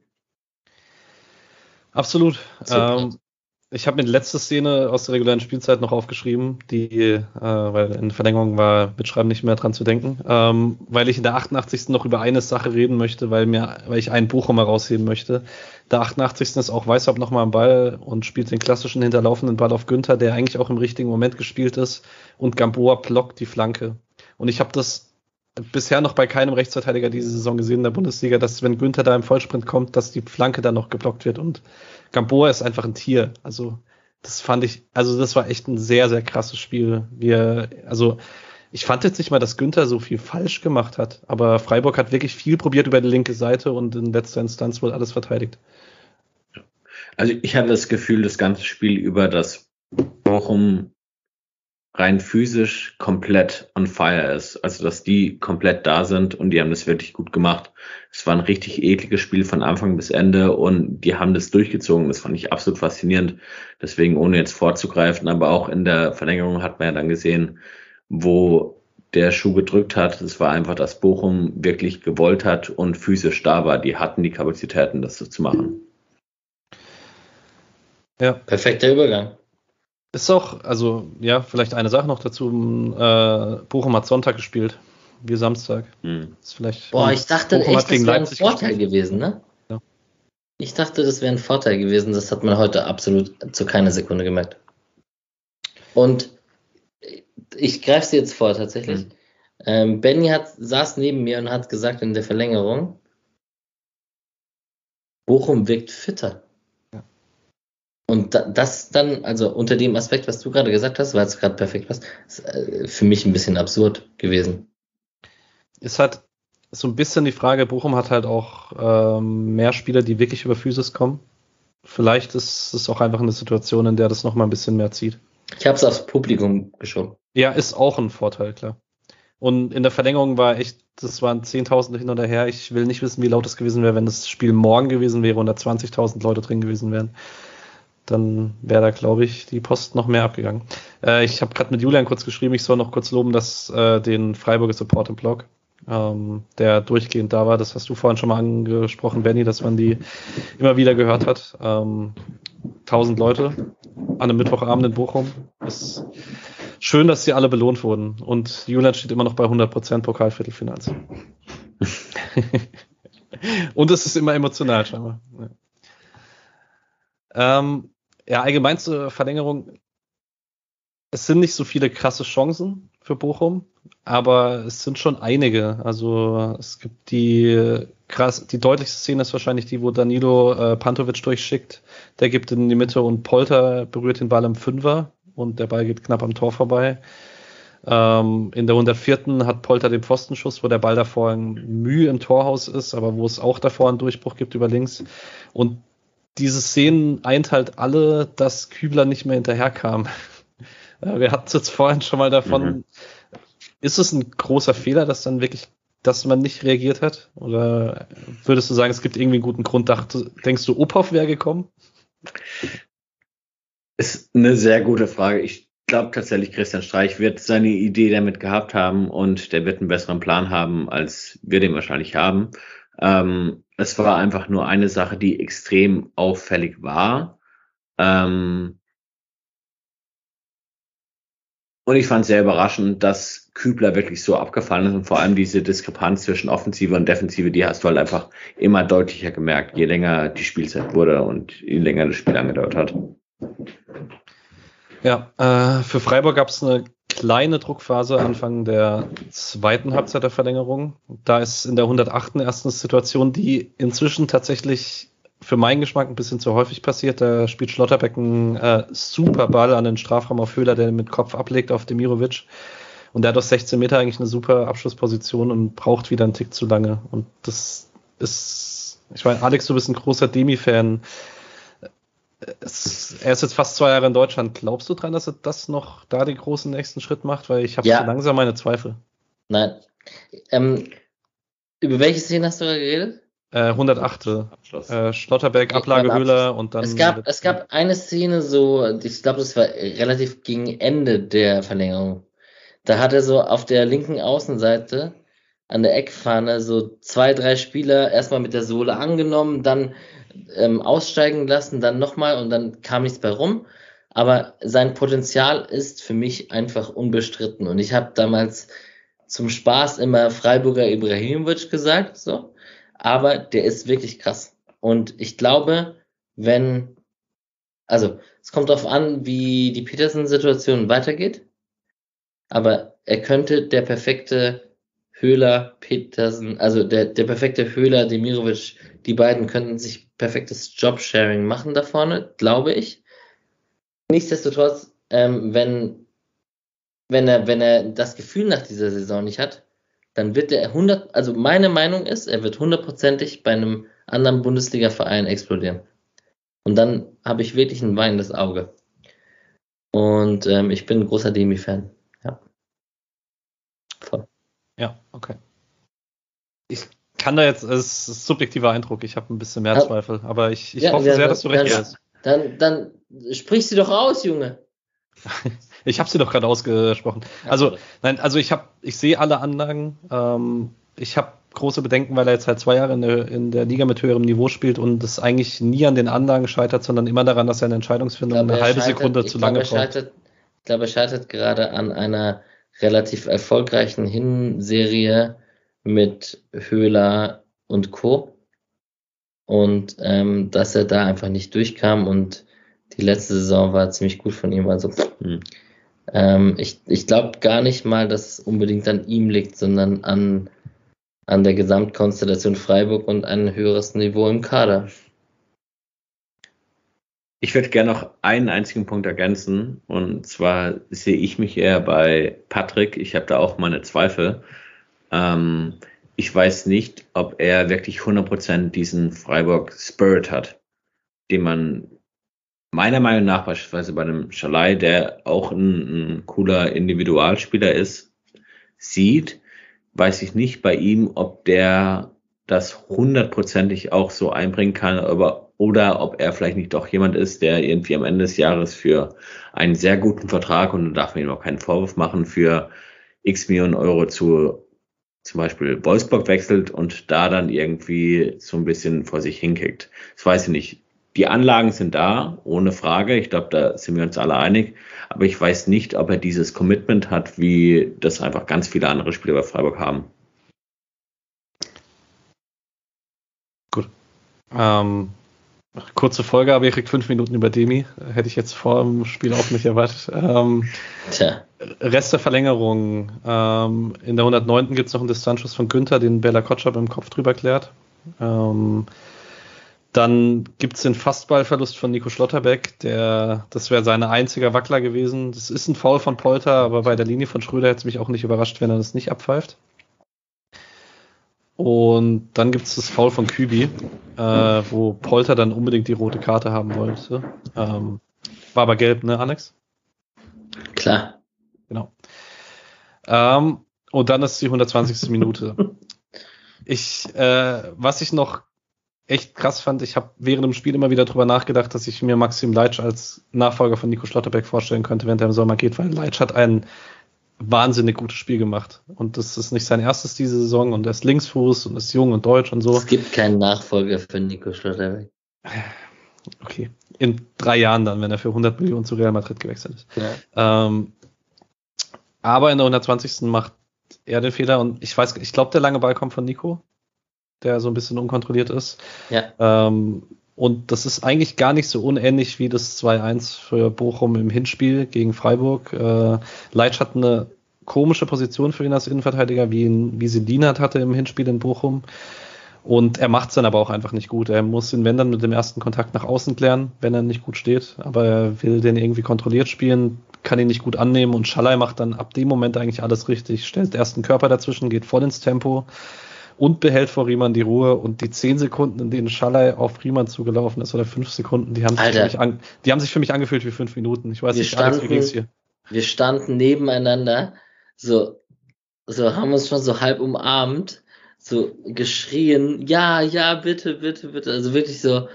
S2: Absolut. Ähm, ich habe mir die letzte Szene aus der regulären Spielzeit noch aufgeschrieben, die, äh, weil in Verlängerung war Mitschreiben nicht mehr dran zu denken, ähm, weil ich in der 88. noch über eine Sache reden möchte, weil mir, weil ich einen Bochum herausheben möchte. Der 88. ist auch Weißhaupt nochmal am Ball und spielt den klassischen hinterlaufenden Ball auf Günther, der eigentlich auch im richtigen Moment gespielt ist und Gamboa blockt die Flanke. Und ich habe das bisher noch bei keinem Rechtsverteidiger diese Saison gesehen in der Bundesliga, dass wenn Günther da im Vollsprint kommt, dass die Flanke dann noch geblockt wird und Gamboa ist einfach ein Tier. Also das fand ich, also das war echt ein sehr, sehr krasses Spiel. Wir, also ich fand jetzt nicht mal, dass Günther so viel falsch gemacht hat, aber Freiburg hat wirklich viel probiert über die linke Seite und in letzter Instanz wohl alles verteidigt.
S3: Also ich hatte das Gefühl, das ganze Spiel über, dass Bochum rein physisch komplett on fire ist. Also dass die komplett da sind und die haben das wirklich gut gemacht. Es war ein richtig ekliges Spiel von Anfang bis Ende und die haben das durchgezogen. Das fand ich absolut faszinierend. Deswegen, ohne jetzt vorzugreifen, aber auch in der Verlängerung hat man ja dann gesehen, wo der Schuh gedrückt hat. Das war einfach, dass Bochum wirklich gewollt hat und physisch da war. Die hatten die Kapazitäten, das so zu machen.
S1: Ja. Perfekter Übergang.
S2: Ist auch, also ja, vielleicht eine Sache noch dazu. Äh, Bochum hat Sonntag gespielt, wir Samstag.
S1: Hm. Ist vielleicht, Boah, ich dachte Bochum echt, das wäre ein Vorteil gespielt. gewesen, ne? Ja. Ich dachte, das wäre ein Vorteil gewesen. Das hat man heute absolut zu keiner Sekunde gemerkt. Und ich greife sie jetzt vor, tatsächlich. Hm. Ähm, Benny hat, saß neben mir und hat gesagt in der Verlängerung, Bochum wirkt fitter. Und das dann, also unter dem Aspekt, was du gerade gesagt hast, war es gerade perfekt was, ist äh, für mich ein bisschen absurd gewesen.
S2: Ist halt so ein bisschen die Frage, Bochum hat halt auch ähm, mehr Spieler, die wirklich über Physis kommen. Vielleicht ist es auch einfach eine Situation, in der das nochmal ein bisschen mehr zieht.
S1: Ich habe es aufs Publikum geschoben.
S2: Ja, ist auch ein Vorteil, klar. Und in der Verlängerung war echt, das waren 10.000 hin oder her. Ich will nicht wissen, wie laut es gewesen wäre, wenn das Spiel morgen gewesen wäre und da 20.000 Leute drin gewesen wären dann wäre da, glaube ich, die Post noch mehr abgegangen. Äh, ich habe gerade mit Julian kurz geschrieben, ich soll noch kurz loben, dass äh, den Freiburger Support im Blog, ähm, der durchgehend da war, das hast du vorhin schon mal angesprochen, Benny, dass man die immer wieder gehört hat. Ähm, 1000 Leute an einem Mittwochabend in Bochum. Ist schön, dass sie alle belohnt wurden. Und Julian steht immer noch bei 100% Pokalviertelfinals. Und es ist immer emotional, scheinbar. Ja. Ähm, ja, allgemein zur Verlängerung. Es sind nicht so viele krasse Chancen für Bochum, aber es sind schon einige. Also es gibt die krass, die deutlichste Szene ist wahrscheinlich die, wo Danilo äh, Pantovic durchschickt. Der gibt in die Mitte und Polter berührt den Ball im Fünfer und der Ball geht knapp am Tor vorbei. Ähm, in der 104. hat Polter den Pfostenschuss, wo der Ball davor ein Mühe im Torhaus ist, aber wo es auch davor einen Durchbruch gibt über links. Und diese Szenen eint halt alle, dass Kübler nicht mehr hinterherkam. Wir hatten es jetzt vorhin schon mal davon. Mhm. Ist es ein großer Fehler, dass dann wirklich, dass man nicht reagiert hat? Oder würdest du sagen, es gibt irgendwie einen guten Grund? Dachte, denkst du, Ophoff wäre gekommen?
S3: Ist eine sehr gute Frage. Ich glaube tatsächlich, Christian Streich wird seine Idee damit gehabt haben und der wird einen besseren Plan haben, als wir den wahrscheinlich haben. Ähm, es war einfach nur eine Sache, die extrem auffällig war. Ähm, und ich fand sehr überraschend, dass Kübler wirklich so abgefallen ist und vor allem diese Diskrepanz zwischen Offensive und Defensive, die hast du halt einfach immer deutlicher gemerkt, je länger die Spielzeit wurde und je länger das Spiel angedauert hat.
S2: Ja, äh, für Freiburg gab es eine kleine Druckphase Anfang der zweiten Halbzeit der Verlängerung. Da ist in der 108. ersten Situation, die inzwischen tatsächlich für meinen Geschmack ein bisschen zu häufig passiert. Da spielt Schlotterbeck einen äh, super Ball an den Strafraum auf Höhler, der mit Kopf ablegt auf Demirovic. Und der hat aus 16 Meter eigentlich eine super Abschlussposition und braucht wieder einen Tick zu lange. Und das ist, ich meine, Alex, du bist ein großer Demi-Fan es, er ist jetzt fast zwei Jahre in Deutschland. Glaubst du dran, dass er das noch da den großen nächsten Schritt macht? Weil ich habe ja. so langsam meine Zweifel.
S1: Nein. Ähm, über welche Szene hast du da geredet?
S2: Äh, 108. Äh, Schlotterberg, Ablagehöhler und dann.
S1: Es gab, es gab eine Szene so, ich glaube, das war relativ gegen Ende der Verlängerung. Da hat er so auf der linken Außenseite an der Eckfahne so zwei, drei Spieler erstmal mit der Sohle angenommen, dann ähm, aussteigen lassen, dann nochmal und dann kam nichts bei rum. Aber sein Potenzial ist für mich einfach unbestritten. Und ich habe damals zum Spaß immer Freiburger Ibrahimovic gesagt, so. Aber der ist wirklich krass. Und ich glaube, wenn, also es kommt darauf an, wie die Peterson-Situation weitergeht. Aber er könnte der perfekte Höhler, Petersen, also der, der perfekte Höhler, Demirovic, die beiden könnten sich perfektes Jobsharing machen da vorne, glaube ich. Nichtsdestotrotz, ähm, wenn wenn er, wenn er das Gefühl nach dieser Saison nicht hat, dann wird er 100, also meine Meinung ist, er wird hundertprozentig bei einem anderen Bundesliga-Verein explodieren. Und dann habe ich wirklich ein weinendes Auge. Und ähm, ich bin ein großer Demi-Fan. Ja.
S2: Voll. Ja, okay. Ich kann da jetzt, es ist subjektiver Eindruck, ich habe ein bisschen mehr Zweifel, aber ich, ich ja, hoffe sehr, dass du recht hast.
S1: Dann, dann sprich sie doch aus, Junge.
S2: ich habe sie doch gerade ausgesprochen. Also, nein, also ich habe, ich sehe alle Anlagen. Ähm, ich habe große Bedenken, weil er jetzt halt zwei Jahre in der, in der Liga mit höherem Niveau spielt und es eigentlich nie an den Anlagen scheitert, sondern immer daran, dass er eine Entscheidungsfindung glaube, eine halbe scheitert, Sekunde zu lange
S1: braucht. Ich glaube, er scheitert gerade an einer relativ erfolgreichen Hinserie mit Höhler und Co. Und ähm, dass er da einfach nicht durchkam und die letzte Saison war ziemlich gut von ihm. Also mhm. ähm, ich, ich glaube gar nicht mal, dass es unbedingt an ihm liegt, sondern an, an der Gesamtkonstellation Freiburg und ein höheres Niveau im Kader.
S3: Ich würde gerne noch einen einzigen Punkt ergänzen. Und zwar sehe ich mich eher bei Patrick. Ich habe da auch meine Zweifel. Ähm, ich weiß nicht, ob er wirklich 100% diesen Freiburg Spirit hat, den man meiner Meinung nach beispielsweise bei einem Schalai, der auch ein, ein cooler Individualspieler ist, sieht, weiß ich nicht bei ihm, ob der das hundertprozentig auch so einbringen kann, aber, oder ob er vielleicht nicht doch jemand ist, der irgendwie am Ende des Jahres für einen sehr guten Vertrag, und da darf man ihm auch keinen Vorwurf machen, für x Millionen Euro zu zum Beispiel Wolfsburg wechselt und da dann irgendwie so ein bisschen vor sich hinkickt. Das weiß ich nicht die Anlagen sind da, ohne Frage. Ich glaube, da sind wir uns alle einig. Aber ich weiß nicht, ob er dieses Commitment hat, wie das einfach ganz viele andere Spieler bei Freiburg haben.
S2: Gut. Ähm, kurze Folge, aber ihr kriegt fünf Minuten über Demi. Hätte ich jetzt vor dem Spiel auch nicht erwartet. Ähm, Tja. Rest der Verlängerung. Ähm, in der 109. gibt es noch einen Distanzschuss von Günther, den Bella Kotschap im Kopf drüber klärt. Ähm, dann gibt es den Fastballverlust von Nico Schlotterbeck, der, das wäre seine einziger Wackler gewesen. Das ist ein Foul von Polter, aber bei der Linie von Schröder hätte es mich auch nicht überrascht, wenn er das nicht abpfeift. Und dann gibt es das Foul von Kübi, äh, wo Polter dann unbedingt die rote Karte haben wollte. Ähm, war aber gelb, ne, Alex?
S1: Klar.
S2: Genau. Ähm, und dann ist die 120. Minute. Ich, äh, was ich noch echt krass fand, ich habe während dem Spiel immer wieder drüber nachgedacht, dass ich mir Maxim Leitsch als Nachfolger von Nico Schlotterbeck vorstellen könnte, während er im Sommer geht, weil Leitsch hat ein wahnsinnig gutes Spiel gemacht. Und das ist nicht sein erstes diese Saison und er ist Linksfuß und ist jung und deutsch und so.
S1: Es gibt keinen Nachfolger für Nico Schlotterbeck.
S2: Okay. In drei Jahren dann, wenn er für 100 Millionen zu Real Madrid gewechselt ist. Ja. Ähm, aber in der 120. macht er den Fehler und ich weiß, ich glaube, der lange Ball kommt von Nico der so ein bisschen unkontrolliert ist. Ja. Ähm, und das ist eigentlich gar nicht so unähnlich wie das 2-1 für Bochum im Hinspiel gegen Freiburg. Äh, Leitsch hat eine komische Position für ihn als Innenverteidiger, wie, ihn, wie sie Dienert hatte im Hinspiel in Bochum. Und er macht es dann aber auch einfach nicht gut. Er muss ihn, wenn dann, mit dem ersten Kontakt nach außen klären, wenn er nicht gut steht. Aber er will den irgendwie kontrolliert spielen, kann ihn nicht gut annehmen. Und Schallei macht dann ab dem Moment eigentlich alles richtig. Stellt erst einen Körper dazwischen, geht voll ins Tempo und behält vor Riemann die Ruhe und die zehn Sekunden, in denen Schallei auf Riemann zugelaufen ist oder fünf Sekunden, die haben, sich für, mich an, die haben sich für mich angefühlt wie fünf Minuten. Ich weiß wir nicht, standen, Alex, wie ging's hier?
S1: Wir standen nebeneinander, so, so haben uns schon so halb umarmt, so geschrien, ja, ja, bitte, bitte, bitte. Also wirklich so,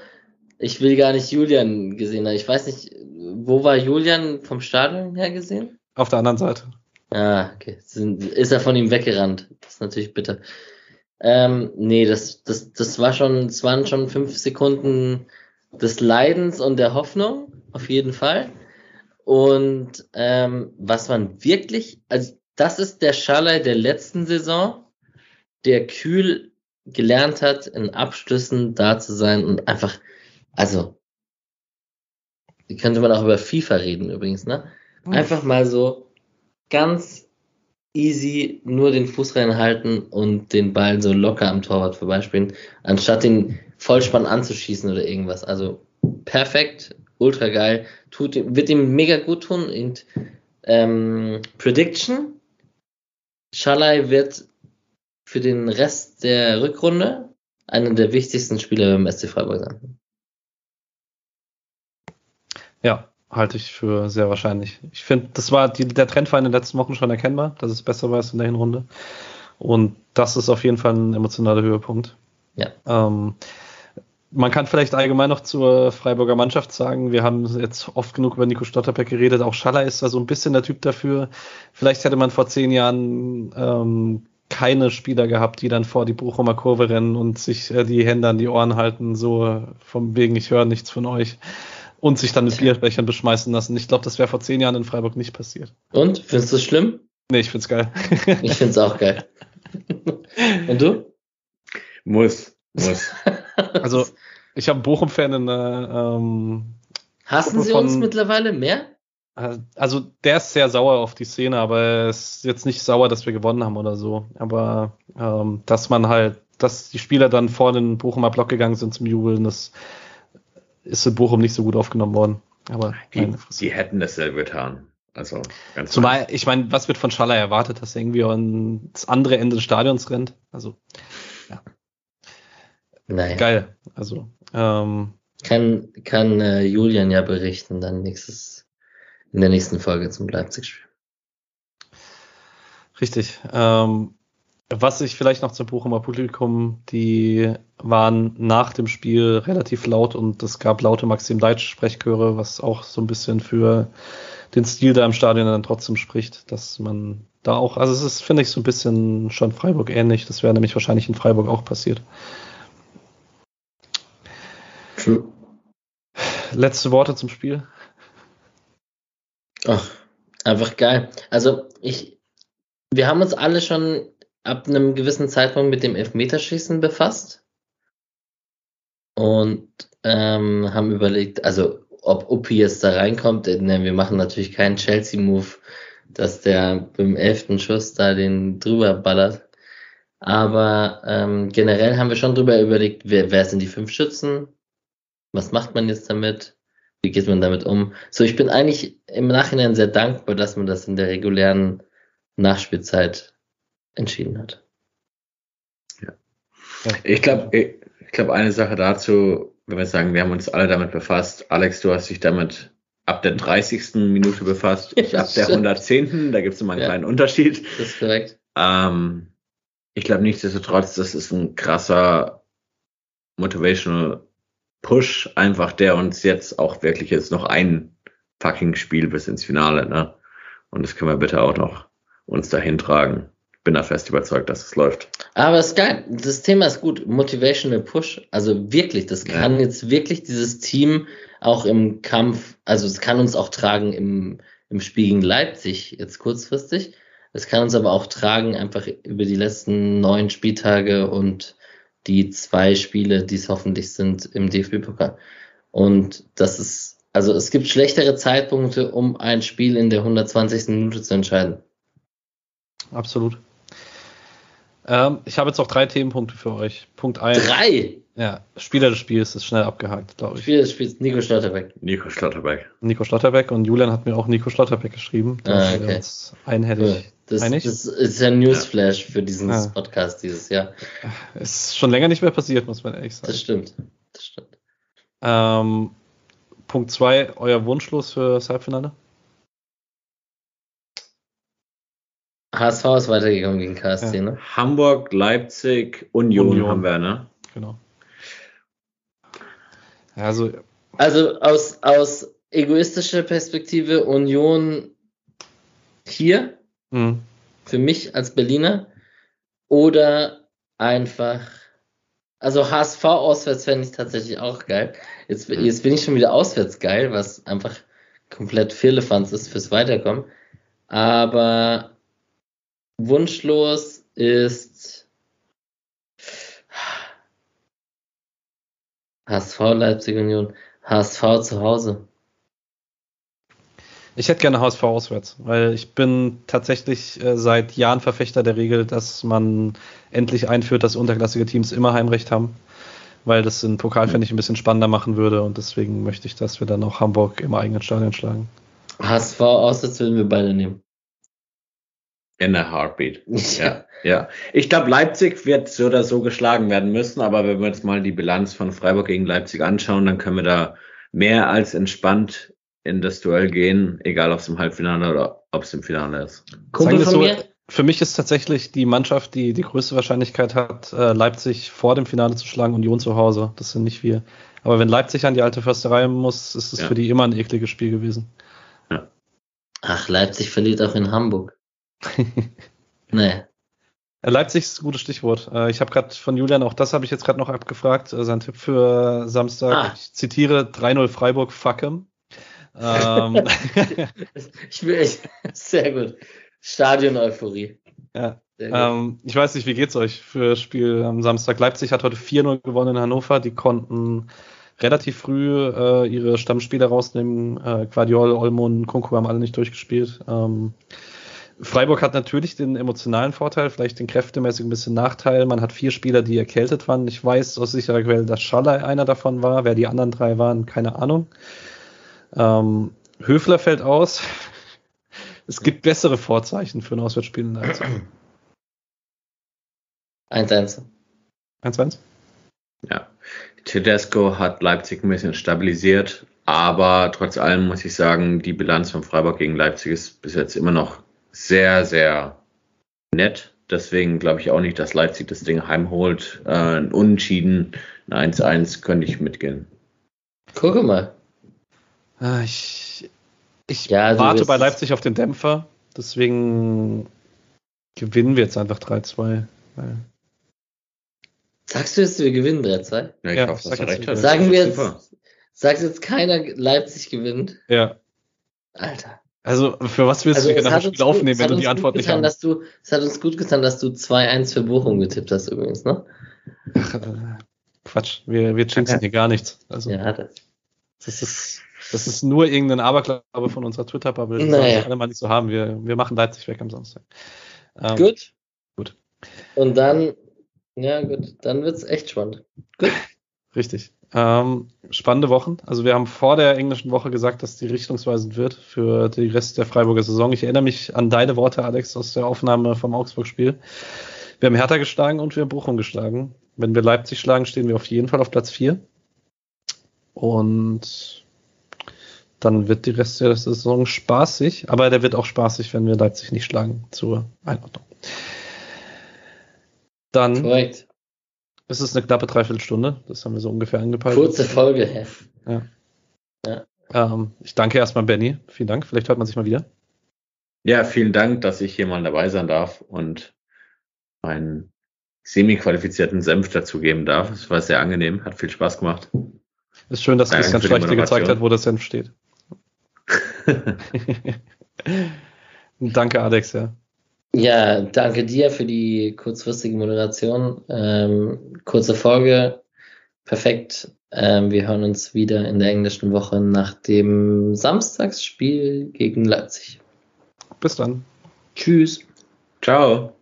S1: ich will gar nicht Julian gesehen haben. Ich weiß nicht, wo war Julian vom Stadion her gesehen?
S2: Auf der anderen Seite.
S1: Ah, okay. Ist er von ihm weggerannt? Das ist natürlich bitter. Ähm, nee, das, das, das war schon, es waren schon fünf Sekunden des Leidens und der Hoffnung, auf jeden Fall. Und ähm, was man wirklich, also das ist der Schalai der letzten Saison, der kühl gelernt hat, in Abschlüssen da zu sein und einfach, also, könnte man auch über FIFA reden übrigens, ne? Einfach mal so ganz easy nur den Fuß reinhalten und den Ball so locker am Torwart vorbeispielen, anstatt den Vollspann anzuschießen oder irgendwas. Also perfekt, ultra geil, tut, wird ihm mega gut tun und Ähm, Prediction: Schalai wird für den Rest der Rückrunde einer der wichtigsten Spieler beim SC Freiburg sein.
S2: Ja, halte ich für sehr wahrscheinlich. Ich finde, das war die, der Trend war in den letzten Wochen schon erkennbar, dass es besser war als in der Hinrunde. Und das ist auf jeden Fall ein emotionaler Höhepunkt.
S1: Ja.
S2: Ähm, man kann vielleicht allgemein noch zur Freiburger Mannschaft sagen, wir haben jetzt oft genug über Nico Stotterbeck geredet, auch Schaller ist da so ein bisschen der Typ dafür. Vielleicht hätte man vor zehn Jahren ähm, keine Spieler gehabt, die dann vor die Bochumer Kurve rennen und sich äh, die Hände an die Ohren halten, so vom wegen, ich höre nichts von euch und sich dann mit Bierbechern beschmeißen lassen. Ich glaube, das wäre vor zehn Jahren in Freiburg nicht passiert.
S1: Und? Findest du es schlimm?
S2: Nee, ich find's geil.
S1: ich find's auch geil. und du?
S3: Muss, muss.
S2: Also, ich habe einen Bochum-Fan in der ähm,
S1: Hassen
S2: Gruppe
S1: sie uns
S2: von-
S1: mittlerweile mehr?
S2: Also der ist sehr sauer auf die Szene, aber er ist jetzt nicht sauer, dass wir gewonnen haben oder so. Aber ähm, dass man halt, dass die Spieler dann vor den Bochumer Block gegangen sind zum Jubeln, das ist in Bochum nicht so gut aufgenommen worden. Aber
S3: Die, die hätten dasselbe getan. Also ganz
S2: Zumal, ich meine, was wird von Schaller erwartet, dass er irgendwie ans andere Ende des Stadions rennt? Also
S1: Naja.
S2: geil. Also ähm,
S1: Kann, kann äh, Julian ja berichten, dann nächstes, in der nächsten Folge zum Leipzig-Spiel.
S2: Richtig. Ähm, was ich vielleicht noch zum Bochumer Publikum, die waren nach dem Spiel relativ laut und es gab laute Maxim Leitsch Sprechchöre, was auch so ein bisschen für den Stil da im Stadion dann trotzdem spricht, dass man da auch, also es ist, finde ich, so ein bisschen schon Freiburg ähnlich. Das wäre nämlich wahrscheinlich in Freiburg auch passiert.
S1: True.
S2: Letzte Worte zum Spiel.
S1: Ach, einfach geil. Also ich, wir haben uns alle schon ab einem gewissen Zeitpunkt mit dem Elfmeterschießen befasst und ähm, haben überlegt, also ob Uppi jetzt da reinkommt. Äh, Ne, wir machen natürlich keinen Chelsea-Move, dass der beim elften Schuss da den drüber ballert. Aber ähm, generell haben wir schon drüber überlegt, wer, wer sind die fünf Schützen? Was macht man jetzt damit? Wie geht man damit um? So, ich bin eigentlich im Nachhinein sehr dankbar, dass man das in der regulären Nachspielzeit entschieden hat.
S3: Ich glaube, ich, glaube, eine Sache dazu, wenn wir sagen, wir haben uns alle damit befasst. Alex, du hast dich damit ab der 30. Minute befasst, ich ab der
S1: Stimmt.
S3: 110. Da gibt es immer einen
S1: Ja.
S3: kleinen Unterschied.
S1: Das ist korrekt.
S3: Ähm, ich glaube nichtsdestotrotz, das ist ein krasser Motivational Push, einfach der uns jetzt auch wirklich jetzt noch ein fucking Spiel bis ins Finale, ne? Und das können wir bitte auch noch uns dahin tragen. Bin da fest überzeugt, dass es läuft.
S1: Aber ist geil. Das Thema ist gut. Motivational Push. Also wirklich, das
S3: Ja.
S1: kann jetzt wirklich dieses Team auch im Kampf, also es kann uns auch tragen im, im Spiel gegen Leipzig jetzt kurzfristig. Es kann uns aber auch tragen einfach über die letzten neun Spieltage und die zwei Spiele, die es hoffentlich sind im DFB-Pokal. Und das ist, also es gibt schlechtere Zeitpunkte, um ein Spiel in der 120. Minute zu entscheiden.
S2: Absolut. Ähm, ich habe jetzt auch drei Themenpunkte für euch. Punkt eins.
S1: Drei!
S2: Ja, Spieler des Spiels ist schnell abgehakt, glaube ich.
S1: Spiel des Spiels, Nico Schlotterbeck.
S3: Nico Schlotterbeck.
S2: Nico Schlotterbeck und Julian hat mir auch Nico Schlotterbeck geschrieben.
S1: Ah, okay.
S2: uns einhellig.
S1: Cool. Das,
S2: einig?
S1: das ist ja ein Newsflash für diesen
S2: Ja.
S1: Podcast dieses Jahr.
S2: Ist schon länger nicht mehr passiert, muss man ehrlich sagen.
S1: Das stimmt. Das stimmt.
S2: Ähm, Punkt zwei, euer Wunschlos für das Halbfinale?
S1: HSV ist weitergekommen gegen KSC,
S2: Ja.
S1: ne?
S3: Hamburg, Leipzig, Union,
S2: Union.
S3: haben wir, ne?
S2: Genau. Also,
S1: Also aus, aus egoistischer Perspektive Union hier,
S2: mh,
S1: für mich als Berliner, oder einfach, also HSV auswärts fände ich tatsächlich auch geil. Jetzt,
S3: Mhm.
S1: jetzt bin ich schon wieder auswärts geil, was einfach komplett Firlefanz ist fürs Weiterkommen. Aber wunschlos ist HSV Leipzig Union, HSV zu Hause.
S2: ich hätte gerne HSV auswärts, weil ich bin tatsächlich äh, seit Jahren Verfechter der Regel, dass man endlich einführt, dass unterklassige Teams immer Heimrecht haben, weil das den Pokal, finde ich, ein bisschen spannender machen würde und deswegen möchte ich, dass wir dann auch Hamburg im eigenen Stadion schlagen.
S1: HSV auswärts würden wir beide nehmen.
S3: In der Heartbeat. Ja, ja. Ich glaube, Leipzig wird so oder so geschlagen werden müssen, aber wenn wir uns mal die Bilanz von Freiburg gegen Leipzig anschauen, dann können wir da mehr als entspannt in das Duell gehen, egal ob es im Halbfinale oder ob es im Finale ist.
S2: Kumpel von so, mir? Für mich ist tatsächlich die Mannschaft, die die größte Wahrscheinlichkeit hat, äh, Leipzig vor dem Finale zu schlagen, Union zu Hause. Das sind nicht wir. Aber wenn Leipzig an die alte Försterei muss, ist es ja. für die immer ein ekliges Spiel gewesen.
S1: Ja. Ach, Leipzig verliert auch in Hamburg. nee.
S2: Äh, Leipzig ist ein gutes Stichwort. Äh, ich habe gerade von Julian, auch das habe ich jetzt gerade noch abgefragt, äh, sein Tipp für Samstag. Ah. Ich zitiere 3-0 Freiburg, fuck him. ähm.
S1: ich will echt, sehr gut. Stadion-Euphorie.
S2: Ja. Ähm, ich weiß nicht, wie geht's euch für das Spiel am Samstag? Leipzig hat heute 4-0 gewonnen in Hannover. Die konnten relativ früh äh, ihre Stammspieler rausnehmen. Äh, Quadiol, Olmo Kunku haben alle nicht durchgespielt. Ähm, Freiburg hat natürlich den emotionalen Vorteil, vielleicht den kräftemäßig ein bisschen Nachteil. Man hat vier Spieler, die erkältet waren. Ich weiß aus sicherer Quelle, dass Schaller einer davon war. Wer die anderen drei waren, keine Ahnung. Ähm, Höfler fällt aus. Es gibt bessere Vorzeichen für ein Auswärtsspiel in Leipzig.
S1: 1-1.
S2: 1-1?
S3: Ja. Tedesco hat Leipzig ein bisschen stabilisiert, aber trotz allem muss ich sagen, die Bilanz von Freiburg gegen Leipzig ist bis jetzt immer noch sehr, sehr nett. Deswegen glaube ich auch nicht, dass Leipzig das Ding heimholt. Äh, ein Unentschieden, ein 1-1 könnte ich mitgehen.
S1: Gucke mal.
S2: Ah, ich, ich ja, warte bei Leipzig auf den Dämpfer. Deswegen gewinnen wir jetzt einfach 3-2.
S1: Sagst du jetzt, wir gewinnen 3-2?
S3: Ja, ich ja, hoffe, dass du recht.
S1: Sagen wir jetzt, sagst jetzt keiner, Leipzig gewinnt?
S2: Ja.
S1: Alter.
S2: Also für was willst also du genau das Spiel aufnehmen, wenn du die Antwort nicht
S1: hast? Du, es hat uns gut getan, dass du 2-1 für Bochum getippt hast übrigens, ne?
S2: Ach, äh, Quatsch, wir, wir jinxen hier gar nichts. Also,
S1: ja, das.
S2: das ist das ist nur irgendein Aberglaube von unserer Twitter-Bubble. Das
S1: naja.
S2: alle mal nicht so haben. Wir, wir machen Leipzig weg am Samstag.
S1: Ähm, gut.
S2: Gut.
S1: Und dann, ja gut, dann wird's echt spannend. Gut.
S2: Richtig. Ähm, spannende Wochen. Also wir haben vor der englischen Woche gesagt, dass die richtungsweisend wird für die Rest der Freiburger Saison. Ich erinnere mich an deine Worte, Alex, aus der Aufnahme vom Augsburg-Spiel. Wir haben Hertha geschlagen und wir haben Bochum geschlagen. Wenn wir Leipzig schlagen, stehen wir auf jeden Fall auf Platz 4. Und dann wird die Rest der Saison spaßig, aber der wird auch spaßig, wenn wir Leipzig nicht schlagen, zur Einordnung. Dann
S1: Korrekt.
S2: Es ist eine knappe Dreiviertelstunde, das haben wir so ungefähr angepeilt.
S1: Kurze Folge, hä?
S2: Ja. ja. Ähm, ich danke erstmal Benny. Vielen Dank. Vielleicht hört man sich mal wieder.
S3: Ja, vielen Dank, dass ich hier mal dabei sein darf und einen semi-qualifizierten Senf dazugeben darf. Es war sehr angenehm, hat viel Spaß gemacht.
S2: Ist schön, dass Danke Christian dir gezeigt hat, wo der Senf steht. danke, Alex, ja.
S1: Ja, danke dir für die kurzfristige Moderation. Ähm, kurze Folge, perfekt. Ähm, wir hören uns wieder in der englischen Woche nach dem Samstagsspiel gegen Leipzig.
S2: Bis dann.
S1: Tschüss.
S3: Ciao.